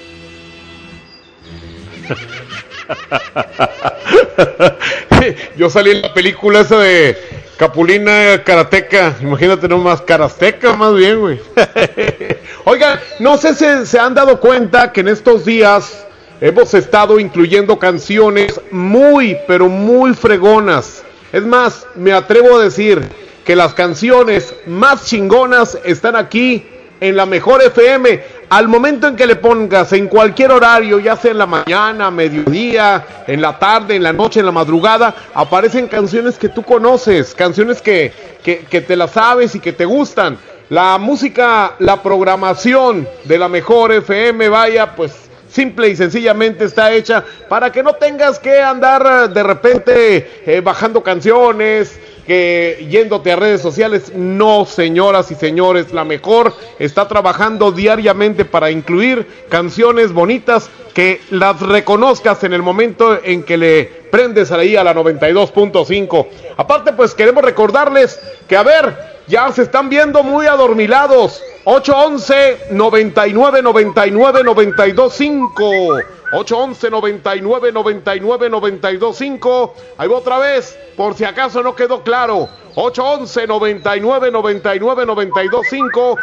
*laughs* Yo salí en la película esa de Capulina Karateca. Imagínate nomás, Karateca más bien, güey. *laughs* Oigan, no sé si se han dado cuenta que en estos días hemos estado incluyendo canciones muy, pero muy fregonas. Es más, me atrevo a decir que las canciones más chingonas están aquí en la mejor FM. Al momento en que le pongas en cualquier horario, ya sea en la mañana, mediodía, en la tarde, en la noche, en la madrugada, aparecen canciones que tú conoces, canciones que, que, te las sabes y que te gustan. La música, la programación de la mejor FM, vaya, pues simple y sencillamente está hecha para que no tengas que andar eh, de repente eh, bajando canciones, que yéndote a redes sociales. No, señoras y señores, la mejor está trabajando diariamente para incluir canciones bonitas que las reconozcas en el momento en que le prendes ahí a la 92.5. Aparte, pues queremos recordarles que, a ver, ya se están viendo muy adormilados. 811 99 99 92 5 811 99 99 92 5 Ahí va otra vez, por si acaso no quedó claro. 811 99 99 92 5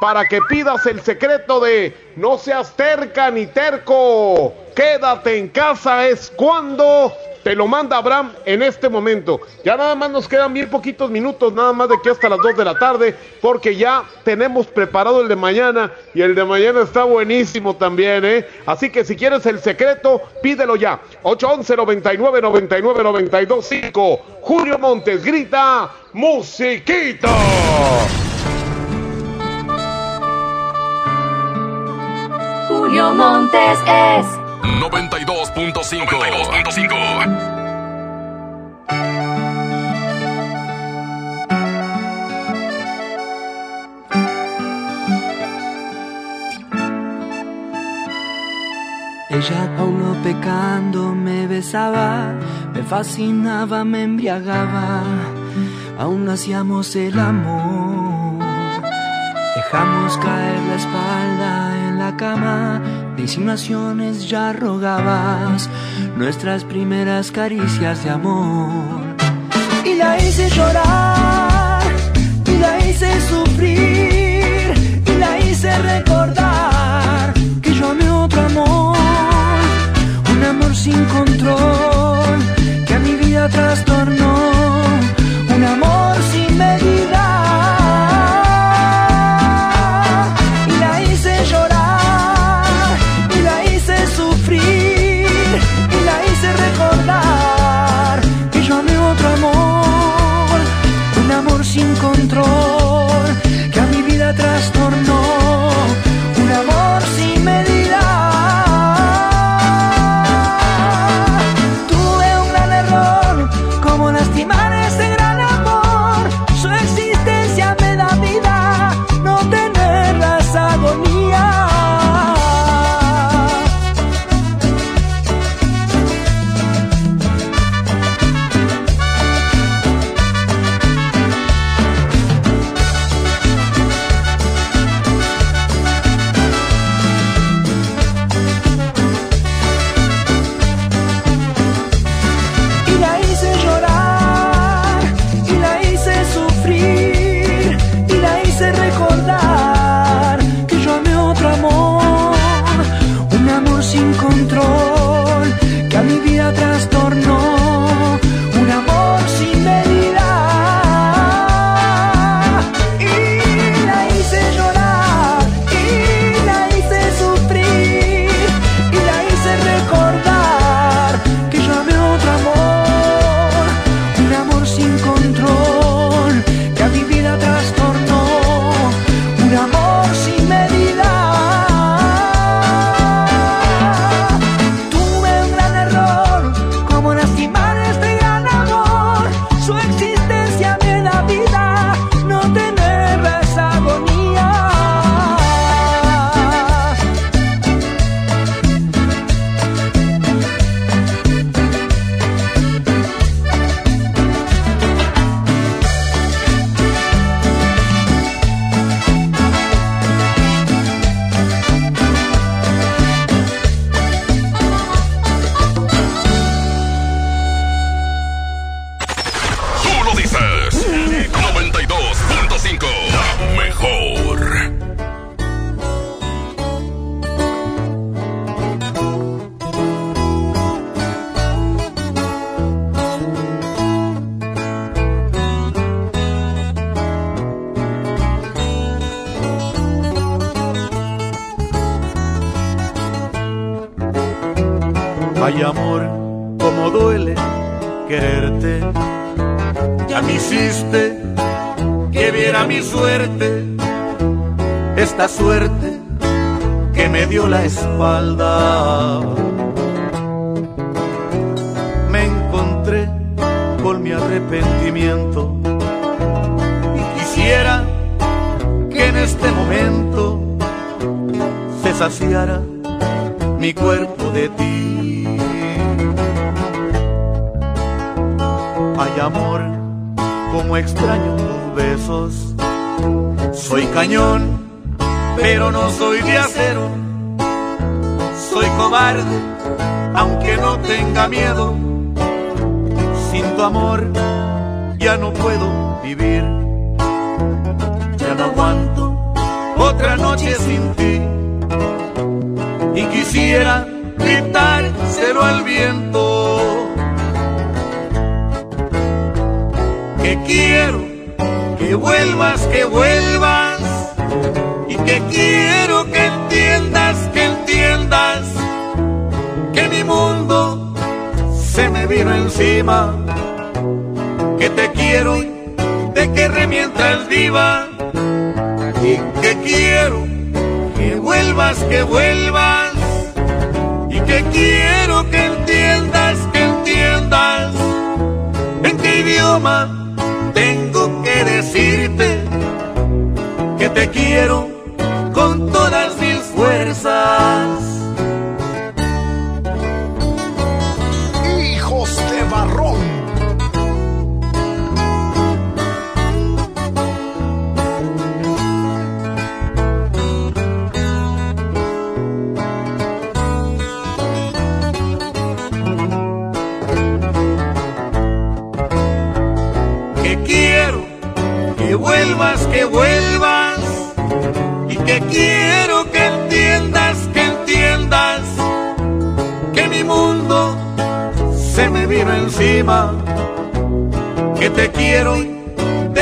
para que pidas el secreto de no seas terca ni terco. Quédate en casa es cuando te lo manda Abraham en este momento. Ya nada más nos quedan bien poquitos minutos, nada más de aquí hasta las 2 de la tarde, porque ya tenemos preparado el de mañana y el de mañana está buenísimo también, ¿eh? Así que si quieres el secreto, pídelo ya. 811 99 99 92 5. Julio Montes grita, musiquito. Julio Montes es 92.5. 92.5. Ella aún no pecando me besaba, me fascinaba, me embriagaba, aún hacíamos el amor. Dejamos caer la espalda la cama, de insinuaciones ya rogabas nuestras primeras caricias de amor. Y la hice llorar, y la hice sufrir, y la hice recordar que yo amé otro amor, un amor sin control que a mi vida trastornó, control que a mi vida trastornó,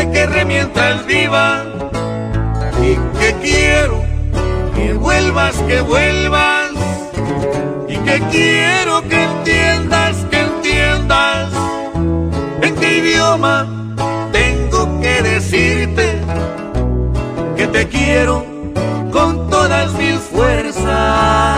que remientas viva. Y que quiero que vuelvas, que vuelvas. Y que quiero que entiendas, que entiendas. En qué idioma tengo que decirte que te quiero con todas mis fuerzas.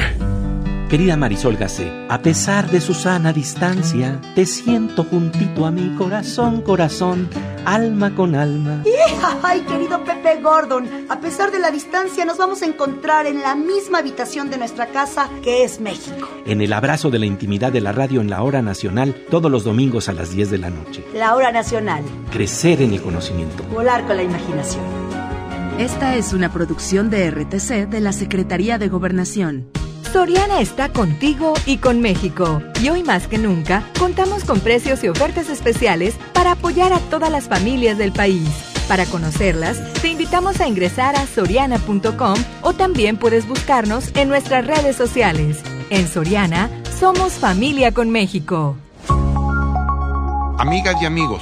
Querida Marisol Gacé, a pesar de su sana distancia, te siento juntito a mi corazón, corazón, alma con alma. ¡Ay, querido Pepe Gordon! A pesar de la distancia, nos vamos a encontrar en la misma habitación de nuestra casa, que es México. En el abrazo de la intimidad de la radio en la hora nacional, todos los domingos a las 10 de la noche. La hora nacional. Crecer en el conocimiento. Volar con la imaginación. Esta es una producción de RTC de la Secretaría de Gobernación. Soriana está contigo y con México. Y hoy más que nunca, contamos con precios y ofertas especiales para apoyar a todas las familias del país. Para conocerlas, te invitamos a ingresar a soriana.com o también puedes buscarnos en nuestras redes sociales. En Soriana, somos familia con México. Amigas y amigos,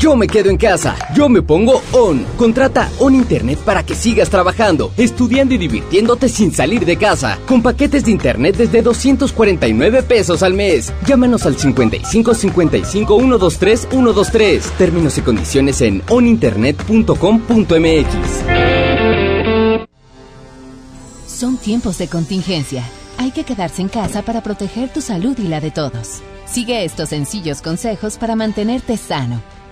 Yo me quedo en casa, yo me pongo on. Contrata On Internet para que sigas trabajando, estudiando y divirtiéndote sin salir de casa. Con paquetes de internet desde 249 pesos al mes. Llámanos al 55 55 123 123. Términos y condiciones en oninternet.com.mx. Son tiempos de contingencia. Hay que quedarse en casa para proteger tu salud y la de todos. Sigue estos sencillos consejos para mantenerte sano.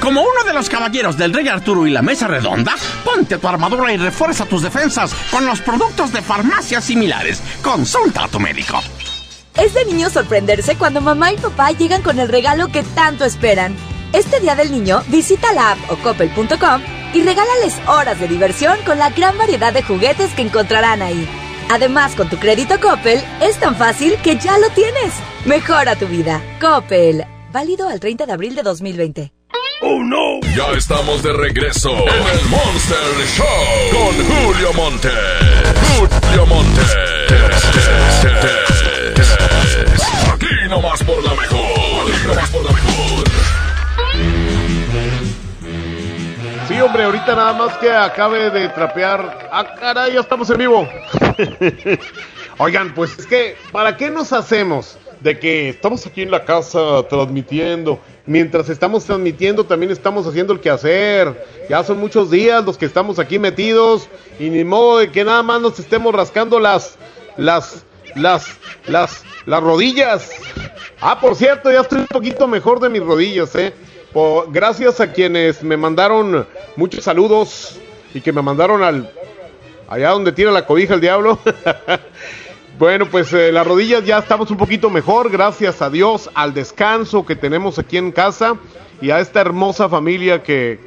Como uno de los caballeros del Rey Arturo y la Mesa Redonda, ponte tu armadura y refuerza tus defensas con los productos de farmacias similares. Consulta a tu médico. Es de niño sorprenderse cuando mamá y papá llegan con el regalo que tanto esperan. Este día del niño, visita la app o coppel.com y regálales horas de diversión con la gran variedad de juguetes que encontrarán ahí. Además, con tu crédito Coppel, es tan fácil que ya lo tienes. Mejora tu vida. Coppel. Válido al 30 de abril de 2020. ¡Oh, no! Ya estamos de regreso en el Monster Show con Julio Monte. Julio Monte. Aquí nomás por la mejor. Aquí nomás por la mejor. Sí, hombre, ahorita nada más que acabe de trapear. ¡Ah, caray! Ya estamos en vivo. *laughs* Oigan, pues es que, ¿para qué nos hacemos? De que estamos aquí en la casa transmitiendo. Mientras estamos transmitiendo, también estamos haciendo el quehacer. Ya son muchos días los que estamos aquí metidos. Y ni modo de que nada más nos estemos rascando las. las. las. las. las rodillas. Ah, por cierto, ya estoy un poquito mejor de mis rodillas, eh. Por- gracias a quienes me mandaron muchos saludos y que me mandaron al allá donde tira la cobija el diablo. *laughs* bueno, pues eh, las rodillas ya estamos un poquito mejor, gracias a Dios, al descanso que tenemos aquí en casa y a esta hermosa familia que,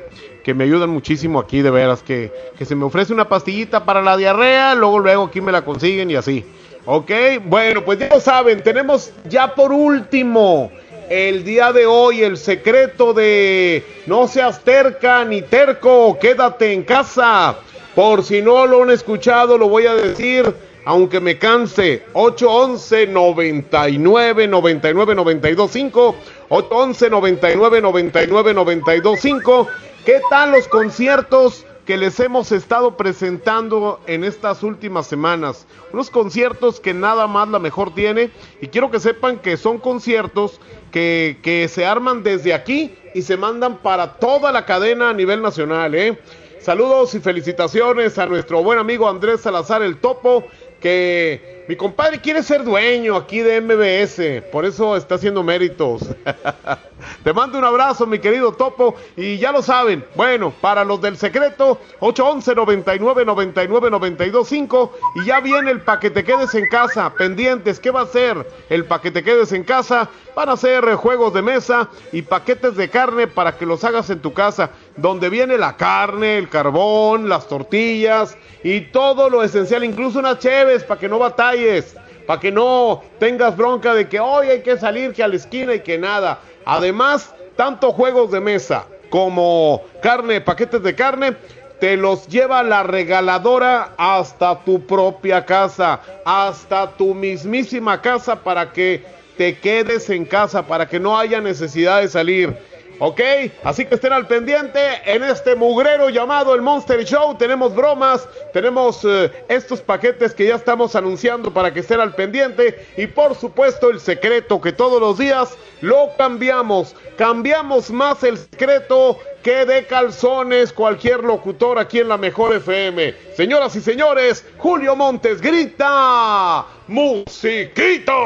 que me ayudan muchísimo aquí, de veras, que, que se me ofrece una pastillita para la diarrea, luego luego aquí me la consiguen y así. Ok, bueno, pues ya lo saben, tenemos ya por último el día de hoy el secreto de no seas terca ni terco, quédate en casa. Por si no lo han escuchado, lo voy a decir, aunque me canse. 811 99 99 92 5 811 99 99 92 5 ¿Qué tal los conciertos que les hemos estado presentando en estas últimas semanas? Unos conciertos que nada más la mejor tiene y quiero que sepan que son conciertos que, que se arman desde aquí y se mandan para toda la cadena a nivel nacional, ¿eh? Saludos y felicitaciones a nuestro buen amigo Andrés Salazar el Topo, que mi compadre quiere ser dueño aquí de MBS, por eso está haciendo méritos. *laughs* Te mando un abrazo, mi querido Topo, y ya lo saben, bueno, para los del secreto, 811 99 99 92 5 y ya viene el pa' que te quedes en casa, pendientes, ¿qué va a ser? El pa' que te quedes en casa, van a ser juegos de mesa y paquetes de carne para que los hagas en tu casa, donde viene la carne, el carbón, las tortillas y todo lo esencial, incluso unas cheves para que no batalles, para que no tengas bronca de que hoy hay que salir que a la esquina y que nada. Además, tanto juegos de mesa como carne, paquetes de carne, te los lleva la regaladora hasta tu propia casa, hasta tu mismísima casa para que te quedes en casa, para que no haya necesidad de salir. ¿Ok? Así que estén al pendiente en este mugrero llamado el Monster Show. Tenemos bromas, tenemos eh, estos paquetes que ya estamos anunciando para que estén al pendiente. Y por supuesto el secreto que todos los días lo cambiamos. Cambiamos más el secreto que de calzones cualquier locutor aquí en la mejor FM. Señoras y señores, Julio Montes grita, musiquito.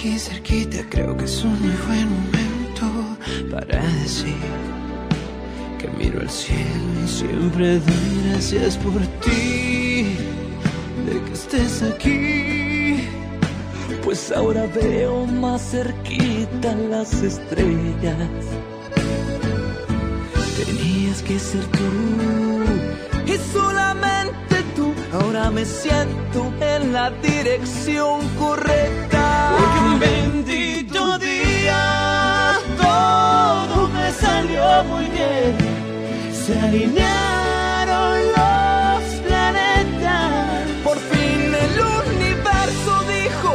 Aquí cerquita, creo que es un muy buen momento para decir que miro al cielo y siempre doy gracias por ti, de que estés aquí. Pues ahora veo más cerquita las estrellas. Tenías que ser tú y solamente. Ahora me siento en la dirección correcta. Porque un bendito día todo me salió muy bien. Se alinearon los planetas. Por fin el universo dijo,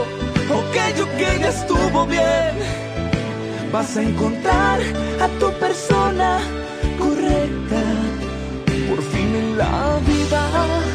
ok, ok, ya estuvo bien. Vas a encontrar a tu persona correcta. Por fin en la vida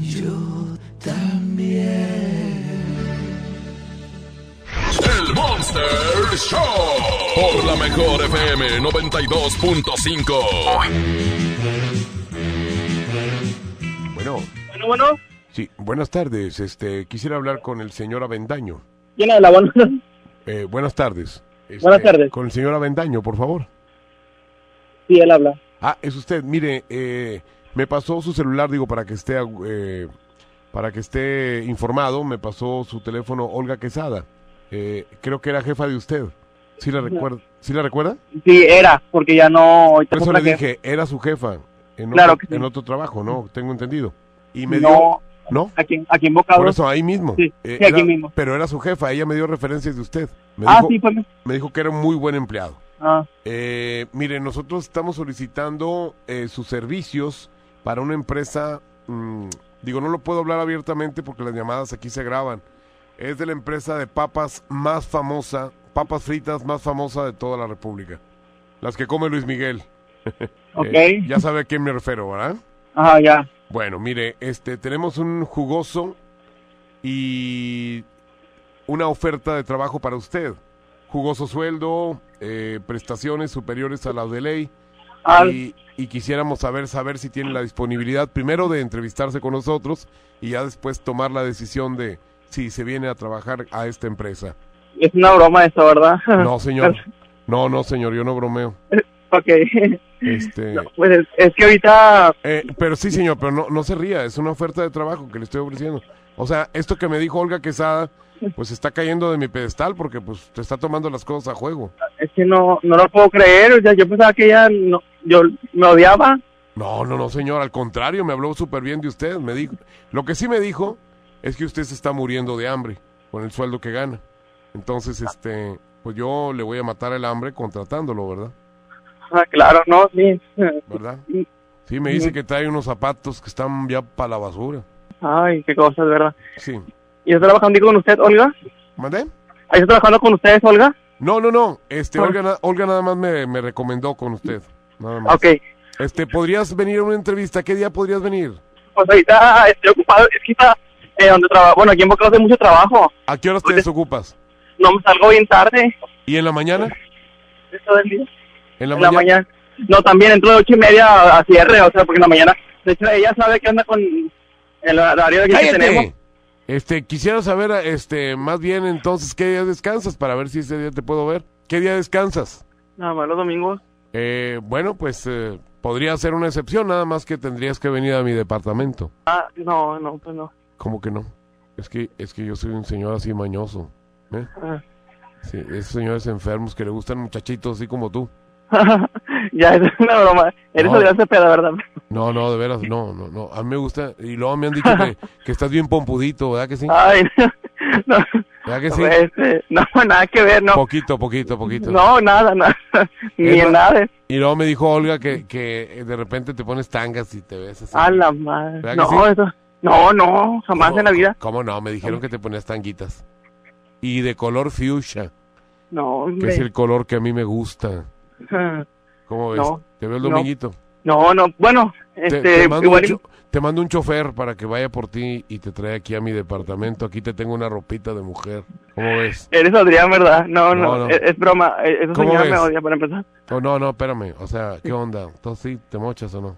Yo también. El Monster Show. Por la mejor FM 92.5. Bueno, Bueno, bueno. sí, buenas tardes. Este, quisiera hablar con el señor Avendaño. ¿Quién habla? Eh, buenas tardes. Este, Buenas tardes. Con el señor Avendaño, por favor. sí, él habla. Ah, es usted. Mire, eh, me pasó su celular, digo, para que esté, eh, para que esté informado. Me pasó su teléfono Olga Quesada. Eh, creo que era jefa de usted. ¿Sí la recuerda? ¿Sí la recuerda? Sí, era, porque ya no... Por eso le que- dije, era su jefa en, Claro otro, que sí. en otro trabajo, ¿no? Tengo entendido. Y me No, dio... ¿No? Aquí, aquí en Boca Por eso, ahí mismo. Sí, Eh, aquí mismo. Pero era su jefa, ella me dio referencias de usted. Me Ah, dijo, sí, pues. Me dijo que era un muy buen empleado. Ah, Eh, mire, nosotros estamos solicitando eh, sus servicios para una empresa, mm, digo, no lo puedo hablar abiertamente porque las llamadas aquí se graban. Es de la empresa de papas más famosa, papas fritas más famosa de toda la República. Las que come Luis Miguel. *laughs* Ok. Eh, ya sabe a quién me refiero, ¿verdad? ajá, ya. Bueno, mire, este, tenemos un jugoso y una oferta de trabajo para usted. Jugoso sueldo, eh, prestaciones superiores a las de ley. Ah. Y, y quisiéramos saber, saber si tiene la disponibilidad primero de entrevistarse con nosotros y ya después tomar la decisión de si se viene a trabajar a esta empresa. Es una broma eso, ¿verdad? No, señor. No, no, señor, yo no bromeo. *laughs* ok. Este, Pues es, es que ahorita... Eh, pero sí, señor, pero no, no se ría, es una oferta de trabajo que le estoy ofreciendo. O sea, esto que me dijo Olga Quesada, pues está cayendo de mi pedestal porque pues te está tomando las cosas a juego. Es que no, no lo puedo creer. O sea, yo pensaba que ella no, yo me odiaba. No, no, no, señor, al contrario, me habló súper bien de usted, me dijo. Lo que sí me dijo es que usted se está muriendo de hambre con el sueldo que gana. Entonces, este, pues yo le voy a matar el hambre contratándolo, ¿verdad? Ah, claro, no, sí. ¿Verdad? Sí, me dice que trae unos zapatos que están ya para la basura. Ay, qué cosas, ¿verdad? Sí. ¿Y está trabajando con usted, Olga? ¿Mandé? ¿Ahí está trabajando con ustedes, Olga? No, no, no. Este, Ah. Olga, Olga nada más me, me recomendó con usted. Nada más. Ok. Este, ¿podrías venir a una entrevista? ¿Qué día podrías venir? Pues ahorita estoy ocupado. Es que está eh, donde trabajo. Bueno, aquí en Boca hace mucho trabajo. ¿A qué horas te desocupas? No me salgo bien tarde. ¿Y en la mañana? todo el día. ¿En la En la mañana? mañana. No, también entro de ocho y media a cierre, o sea, porque en la mañana, de hecho, ella sabe que anda con el horario que ¡Cállate! tenemos. Este, quisiera saber, este, más bien entonces, ¿qué día descansas? Para ver si ese día te puedo ver. ¿Qué día descansas? Nada más los domingos. Eh, bueno, pues eh, podría ser una excepción, nada más que tendrías que venir a mi departamento. Ah, no, no, pues no. ¿Cómo que no? Es que, es que yo soy un señor así mañoso. ¿eh? Ah. Sí, esos señores enfermos que le gustan muchachitos así como tú. *laughs* ya, *laughs* es una broma. Eres No. de pedo, ¿verdad? No, no, de veras, no, no, no. A mí me gusta, y luego me han dicho *laughs* que, que estás bien pompudito, ¿verdad que sí? Ay, no. ¿Verdad que sí? Este, no, *laughs* nada que ver, no. Poquito, poquito, poquito. No, nada, nada. *laughs* Ni en nada. Y luego me dijo Olga que, que de repente te pones tangas y te ves así. A la madre. ¿Verdad No, que sí? eso. No, no, jamás en la vida. ¿Cómo no? Me dijeron que te ponías tanguitas. Y de color fuchsia, No, que hombre. es el color que a mí me gusta. *laughs* ¿Cómo ves? No, ¿Te veo el dominguito? No, no, bueno, Te, este, te mando igual un y- cho- te mando un chofer para que vaya por ti y te trae aquí a mi departamento. Aquí te tengo una ropita de mujer. ¿Cómo ves? eres Adrián, ¿verdad? No, No, no, no. Es, es broma. Eh, Esa ¿Cómo señora me ves? odia para empezar. Oh, no, no, espérame. O sea, ¿qué onda? ¿Tú sí te mochas o no?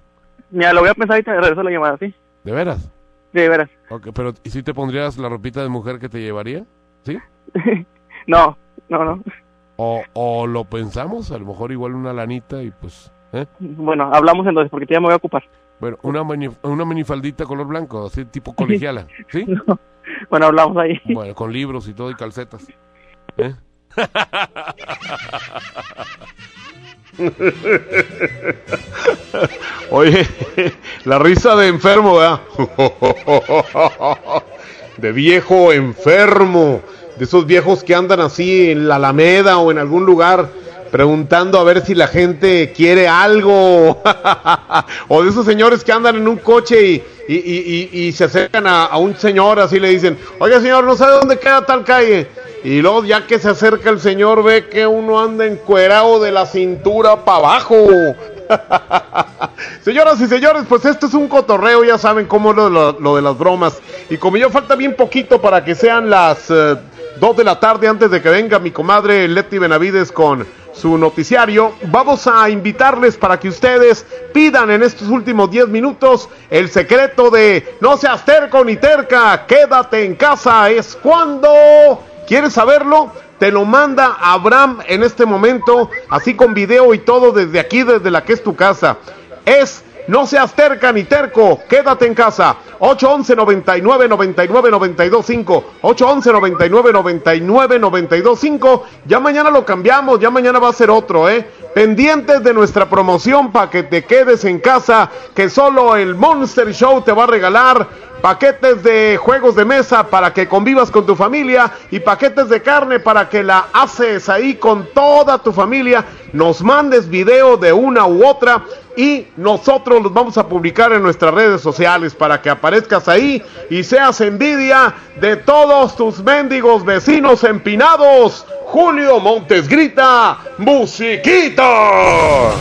Mira, lo voy a pensar y te regreso la llamada, ¿sí? ¿De veras? Sí, de veras. Ok, pero ¿y si te pondrías la ropita de mujer que te llevaría? ¿Sí? *laughs* No, no, no. O, o lo pensamos, a lo mejor igual una lanita y pues... ¿eh? Bueno, hablamos entonces, porque ya me voy a ocupar. Bueno, una, mani- una minifaldita color blanco, así tipo colegiala, ¿sí? *laughs* Bueno, hablamos ahí. Bueno, con libros y todo y calcetas. ¿Eh? *laughs* Oye, *laughs* la risa de enfermo, ¿verdad? De viejo enfermo. De esos viejos que andan así en la Alameda o en algún lugar preguntando a ver si la gente quiere algo. *laughs* o de esos señores que andan en un coche y, y- y- se acercan a, un señor así le dicen, oiga señor, no sabe dónde queda tal calle. Y luego ya que se acerca el señor ve que uno anda encuerado de la cintura para abajo. *laughs* Señoras y señores, pues esto es un cotorreo, ya saben cómo es lo, lo- de las bromas. Y como ya falta bien poquito para que sean las 2 de la tarde antes de que venga mi comadre Leti Benavides con su noticiario, vamos a invitarles para que ustedes pidan en estos últimos 10 minutos el secreto de no seas terco ni terca, quédate en casa, es cuando... ¿Quieres saberlo? Te lo manda Abraham en este momento, así con video y todo desde aquí, desde la que es tu casa. Es no seas terca ni terco, quédate en casa. 811 99 99 92 5 811 99 99 92 5 Ya mañana lo cambiamos, ya mañana va a ser otro, ¿eh? Pendientes de nuestra promoción para que te quedes en casa, que solo el Monster Show te va a regalar paquetes de juegos de mesa para que convivas con tu familia y paquetes de carne para que la haces ahí con toda tu familia. Nos mandes video de una u otra y nosotros los vamos a publicar en nuestras redes sociales para que aparezcas ahí y seas envidia de todos tus mendigos vecinos empinados. Julio Montes grita, musiquita.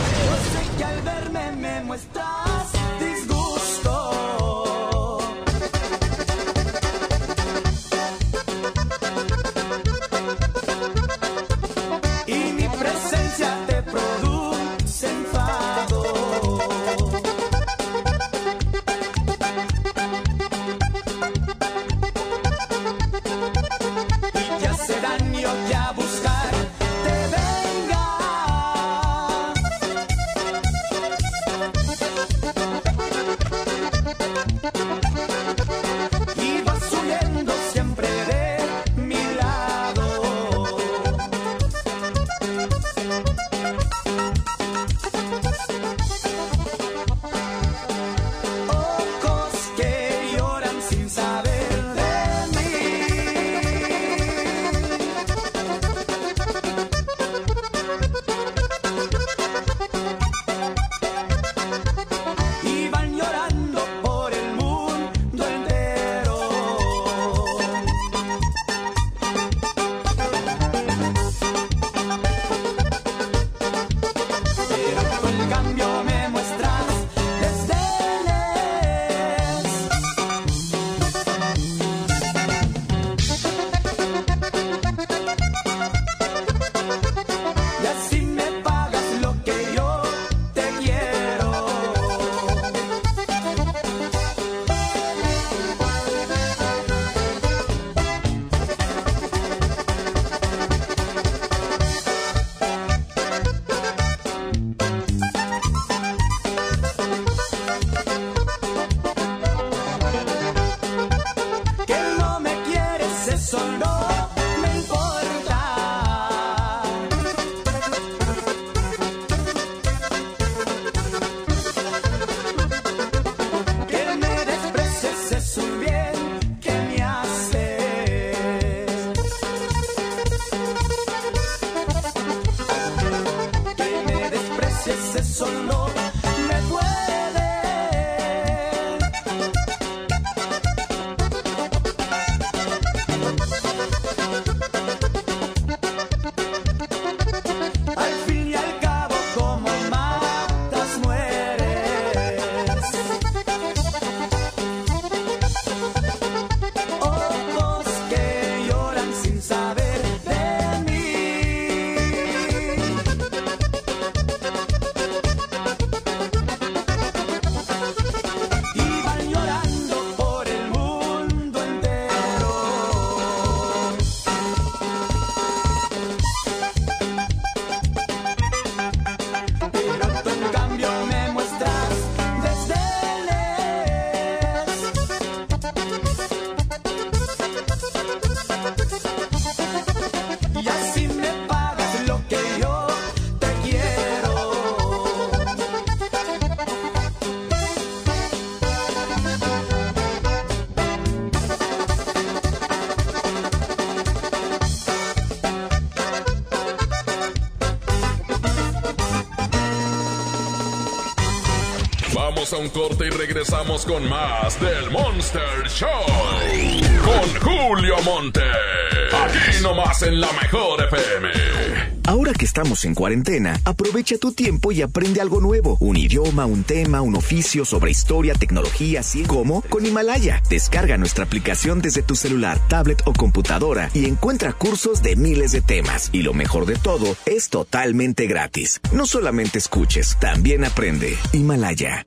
Corte y regresamos con más del Monster Show. Con Julio Monte. Aquí nomás en la mejor FM. Ahora que estamos en cuarentena, aprovecha tu tiempo y aprende algo nuevo. Un idioma, un tema, un oficio sobre historia, tecnología, así como con Himalaya. Descarga nuestra aplicación desde tu celular, tablet o computadora y encuentra cursos de miles de temas. Y lo mejor de todo, es totalmente gratis. No solamente escuches, también aprende. Himalaya.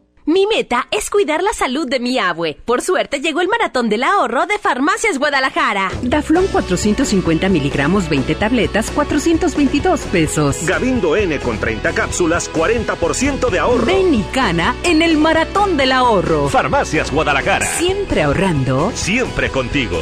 Mi meta es cuidar la salud de mi abue. Por suerte llegó el maratón del ahorro de Farmacias Guadalajara. Daflón 450 miligramos, 20 tabletas, 422 pesos. Gabindo N con 30 cápsulas, 40% de ahorro. Ven y cana en el maratón del ahorro. Farmacias Guadalajara. Siempre ahorrando. Siempre contigo.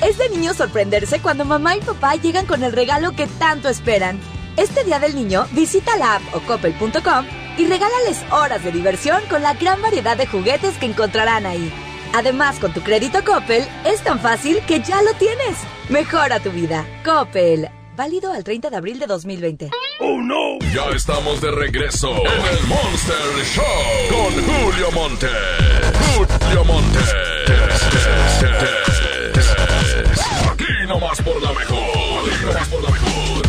Es de niño sorprenderse cuando mamá y papá llegan con el regalo que tanto esperan. Este Día del Niño, visita la app o coppel.com y regálales horas de diversión con la gran variedad de juguetes que encontrarán ahí. Además, con tu crédito Coppel, es tan fácil que ya lo tienes. Mejora tu vida. Coppel. Válido al 30 de abril de 2020. ¡Oh, no! Ya estamos de regreso en el Monster Show con Julio Monte. Julio Monte. Aquí nomás por la mejor. Aquí nomás por la mejor.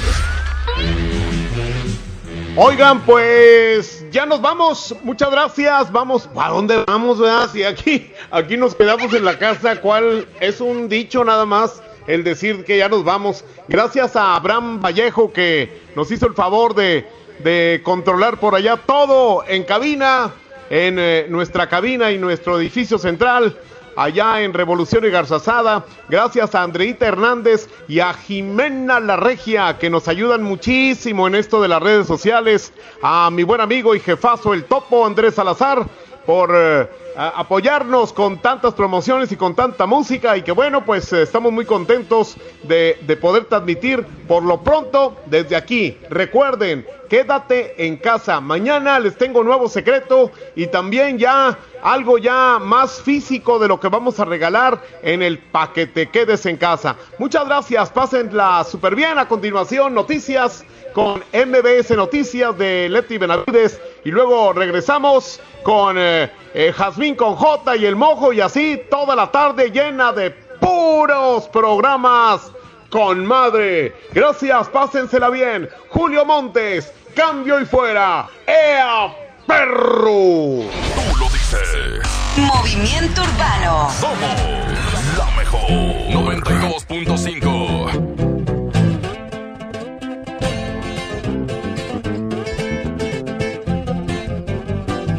Oigan, pues ya nos vamos. Muchas gracias. Vamos, ¿a dónde vamos, verdad? Aquí, aquí nos quedamos en la casa, ¿cuál es un dicho nada más? El decir que ya nos vamos. Gracias a Abraham Vallejo que nos hizo el favor de, de controlar por allá todo en cabina, en eh, nuestra cabina y nuestro edificio central allá en Revolución y Garzazada. Gracias a Andreita Hernández y a Jimena La Regia, que nos ayudan muchísimo en esto de las redes sociales. A mi buen amigo y jefazo, el topo Andrés Salazar, por eh, apoyarnos con tantas promociones y con tanta música. Y que bueno, pues eh, estamos muy contentos de, de poder transmitir por lo pronto desde aquí. Recuerden, quédate en casa. Mañana les tengo nuevo secreto y también ya algo ya más físico de lo que vamos a regalar en el paquete quedes en casa. Muchas gracias, pásenla súper bien. A continuación, noticias con MBS Noticias de Leti Benavides y luego regresamos con eh, eh, Jazmín con J y el Mojo y así toda la tarde llena de puros programas con madre. Gracias, pásensela bien. Julio Montes, cambio y fuera. ¡Ea, perro! Tú lo dices. Movimiento Urbano. Somos la mejor. 92.5.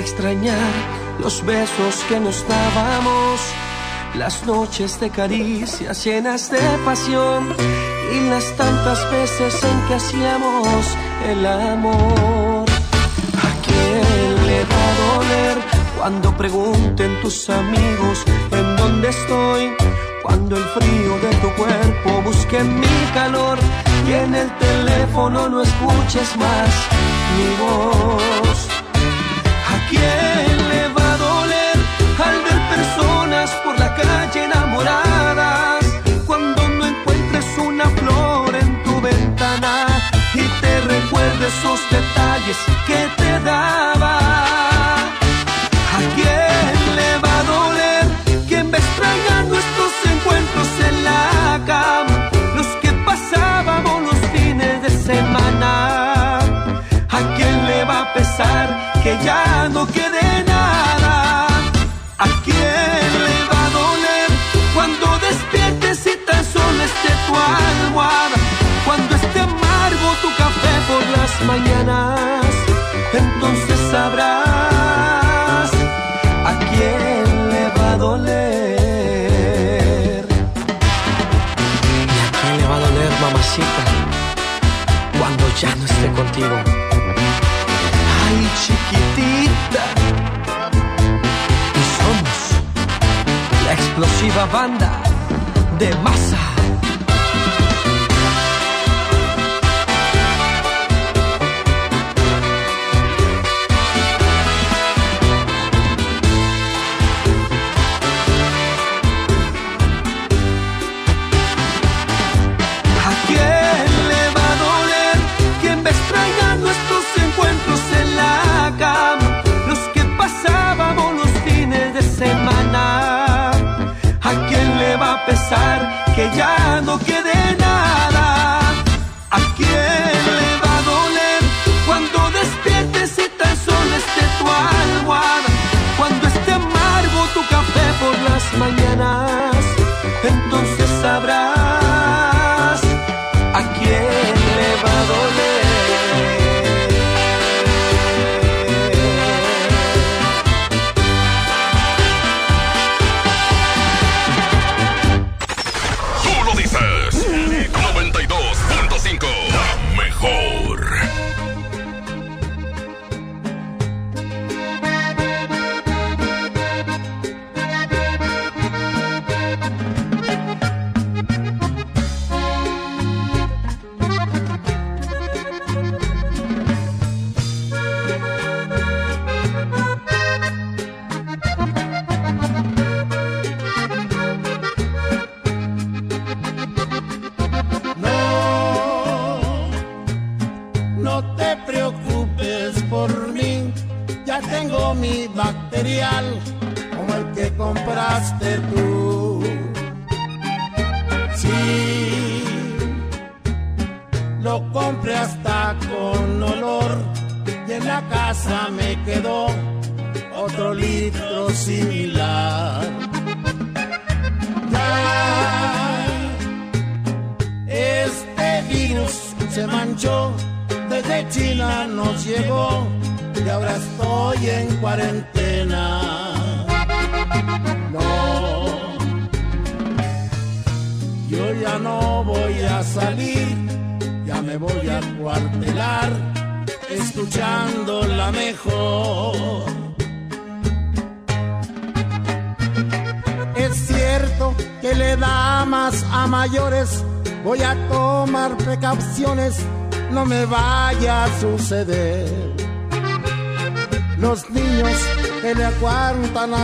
Extrañar los besos que nos dábamos? Las noches de caricias llenas de pasión y las tantas veces en que hacíamos el amor. ¿A quién le va a doler cuando pregunten tus amigos en dónde estoy? Cuando el frío de tu cuerpo busque mi calor y en el teléfono no escuches más mi voz. ¿A quién le va a doler al ver personas por la calle enamoradas? Cuando no encuentres una flor en tu ventana y te recuerde esos detalles que te daba. Contigo? Ay, chiquitita. Y somos la explosiva banda de masa.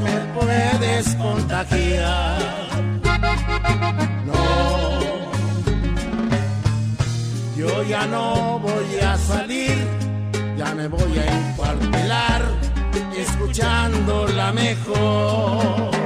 Me puedes contagiar. No, yo ya no voy a salir, ya me voy a encuartelar, escuchando la mejor.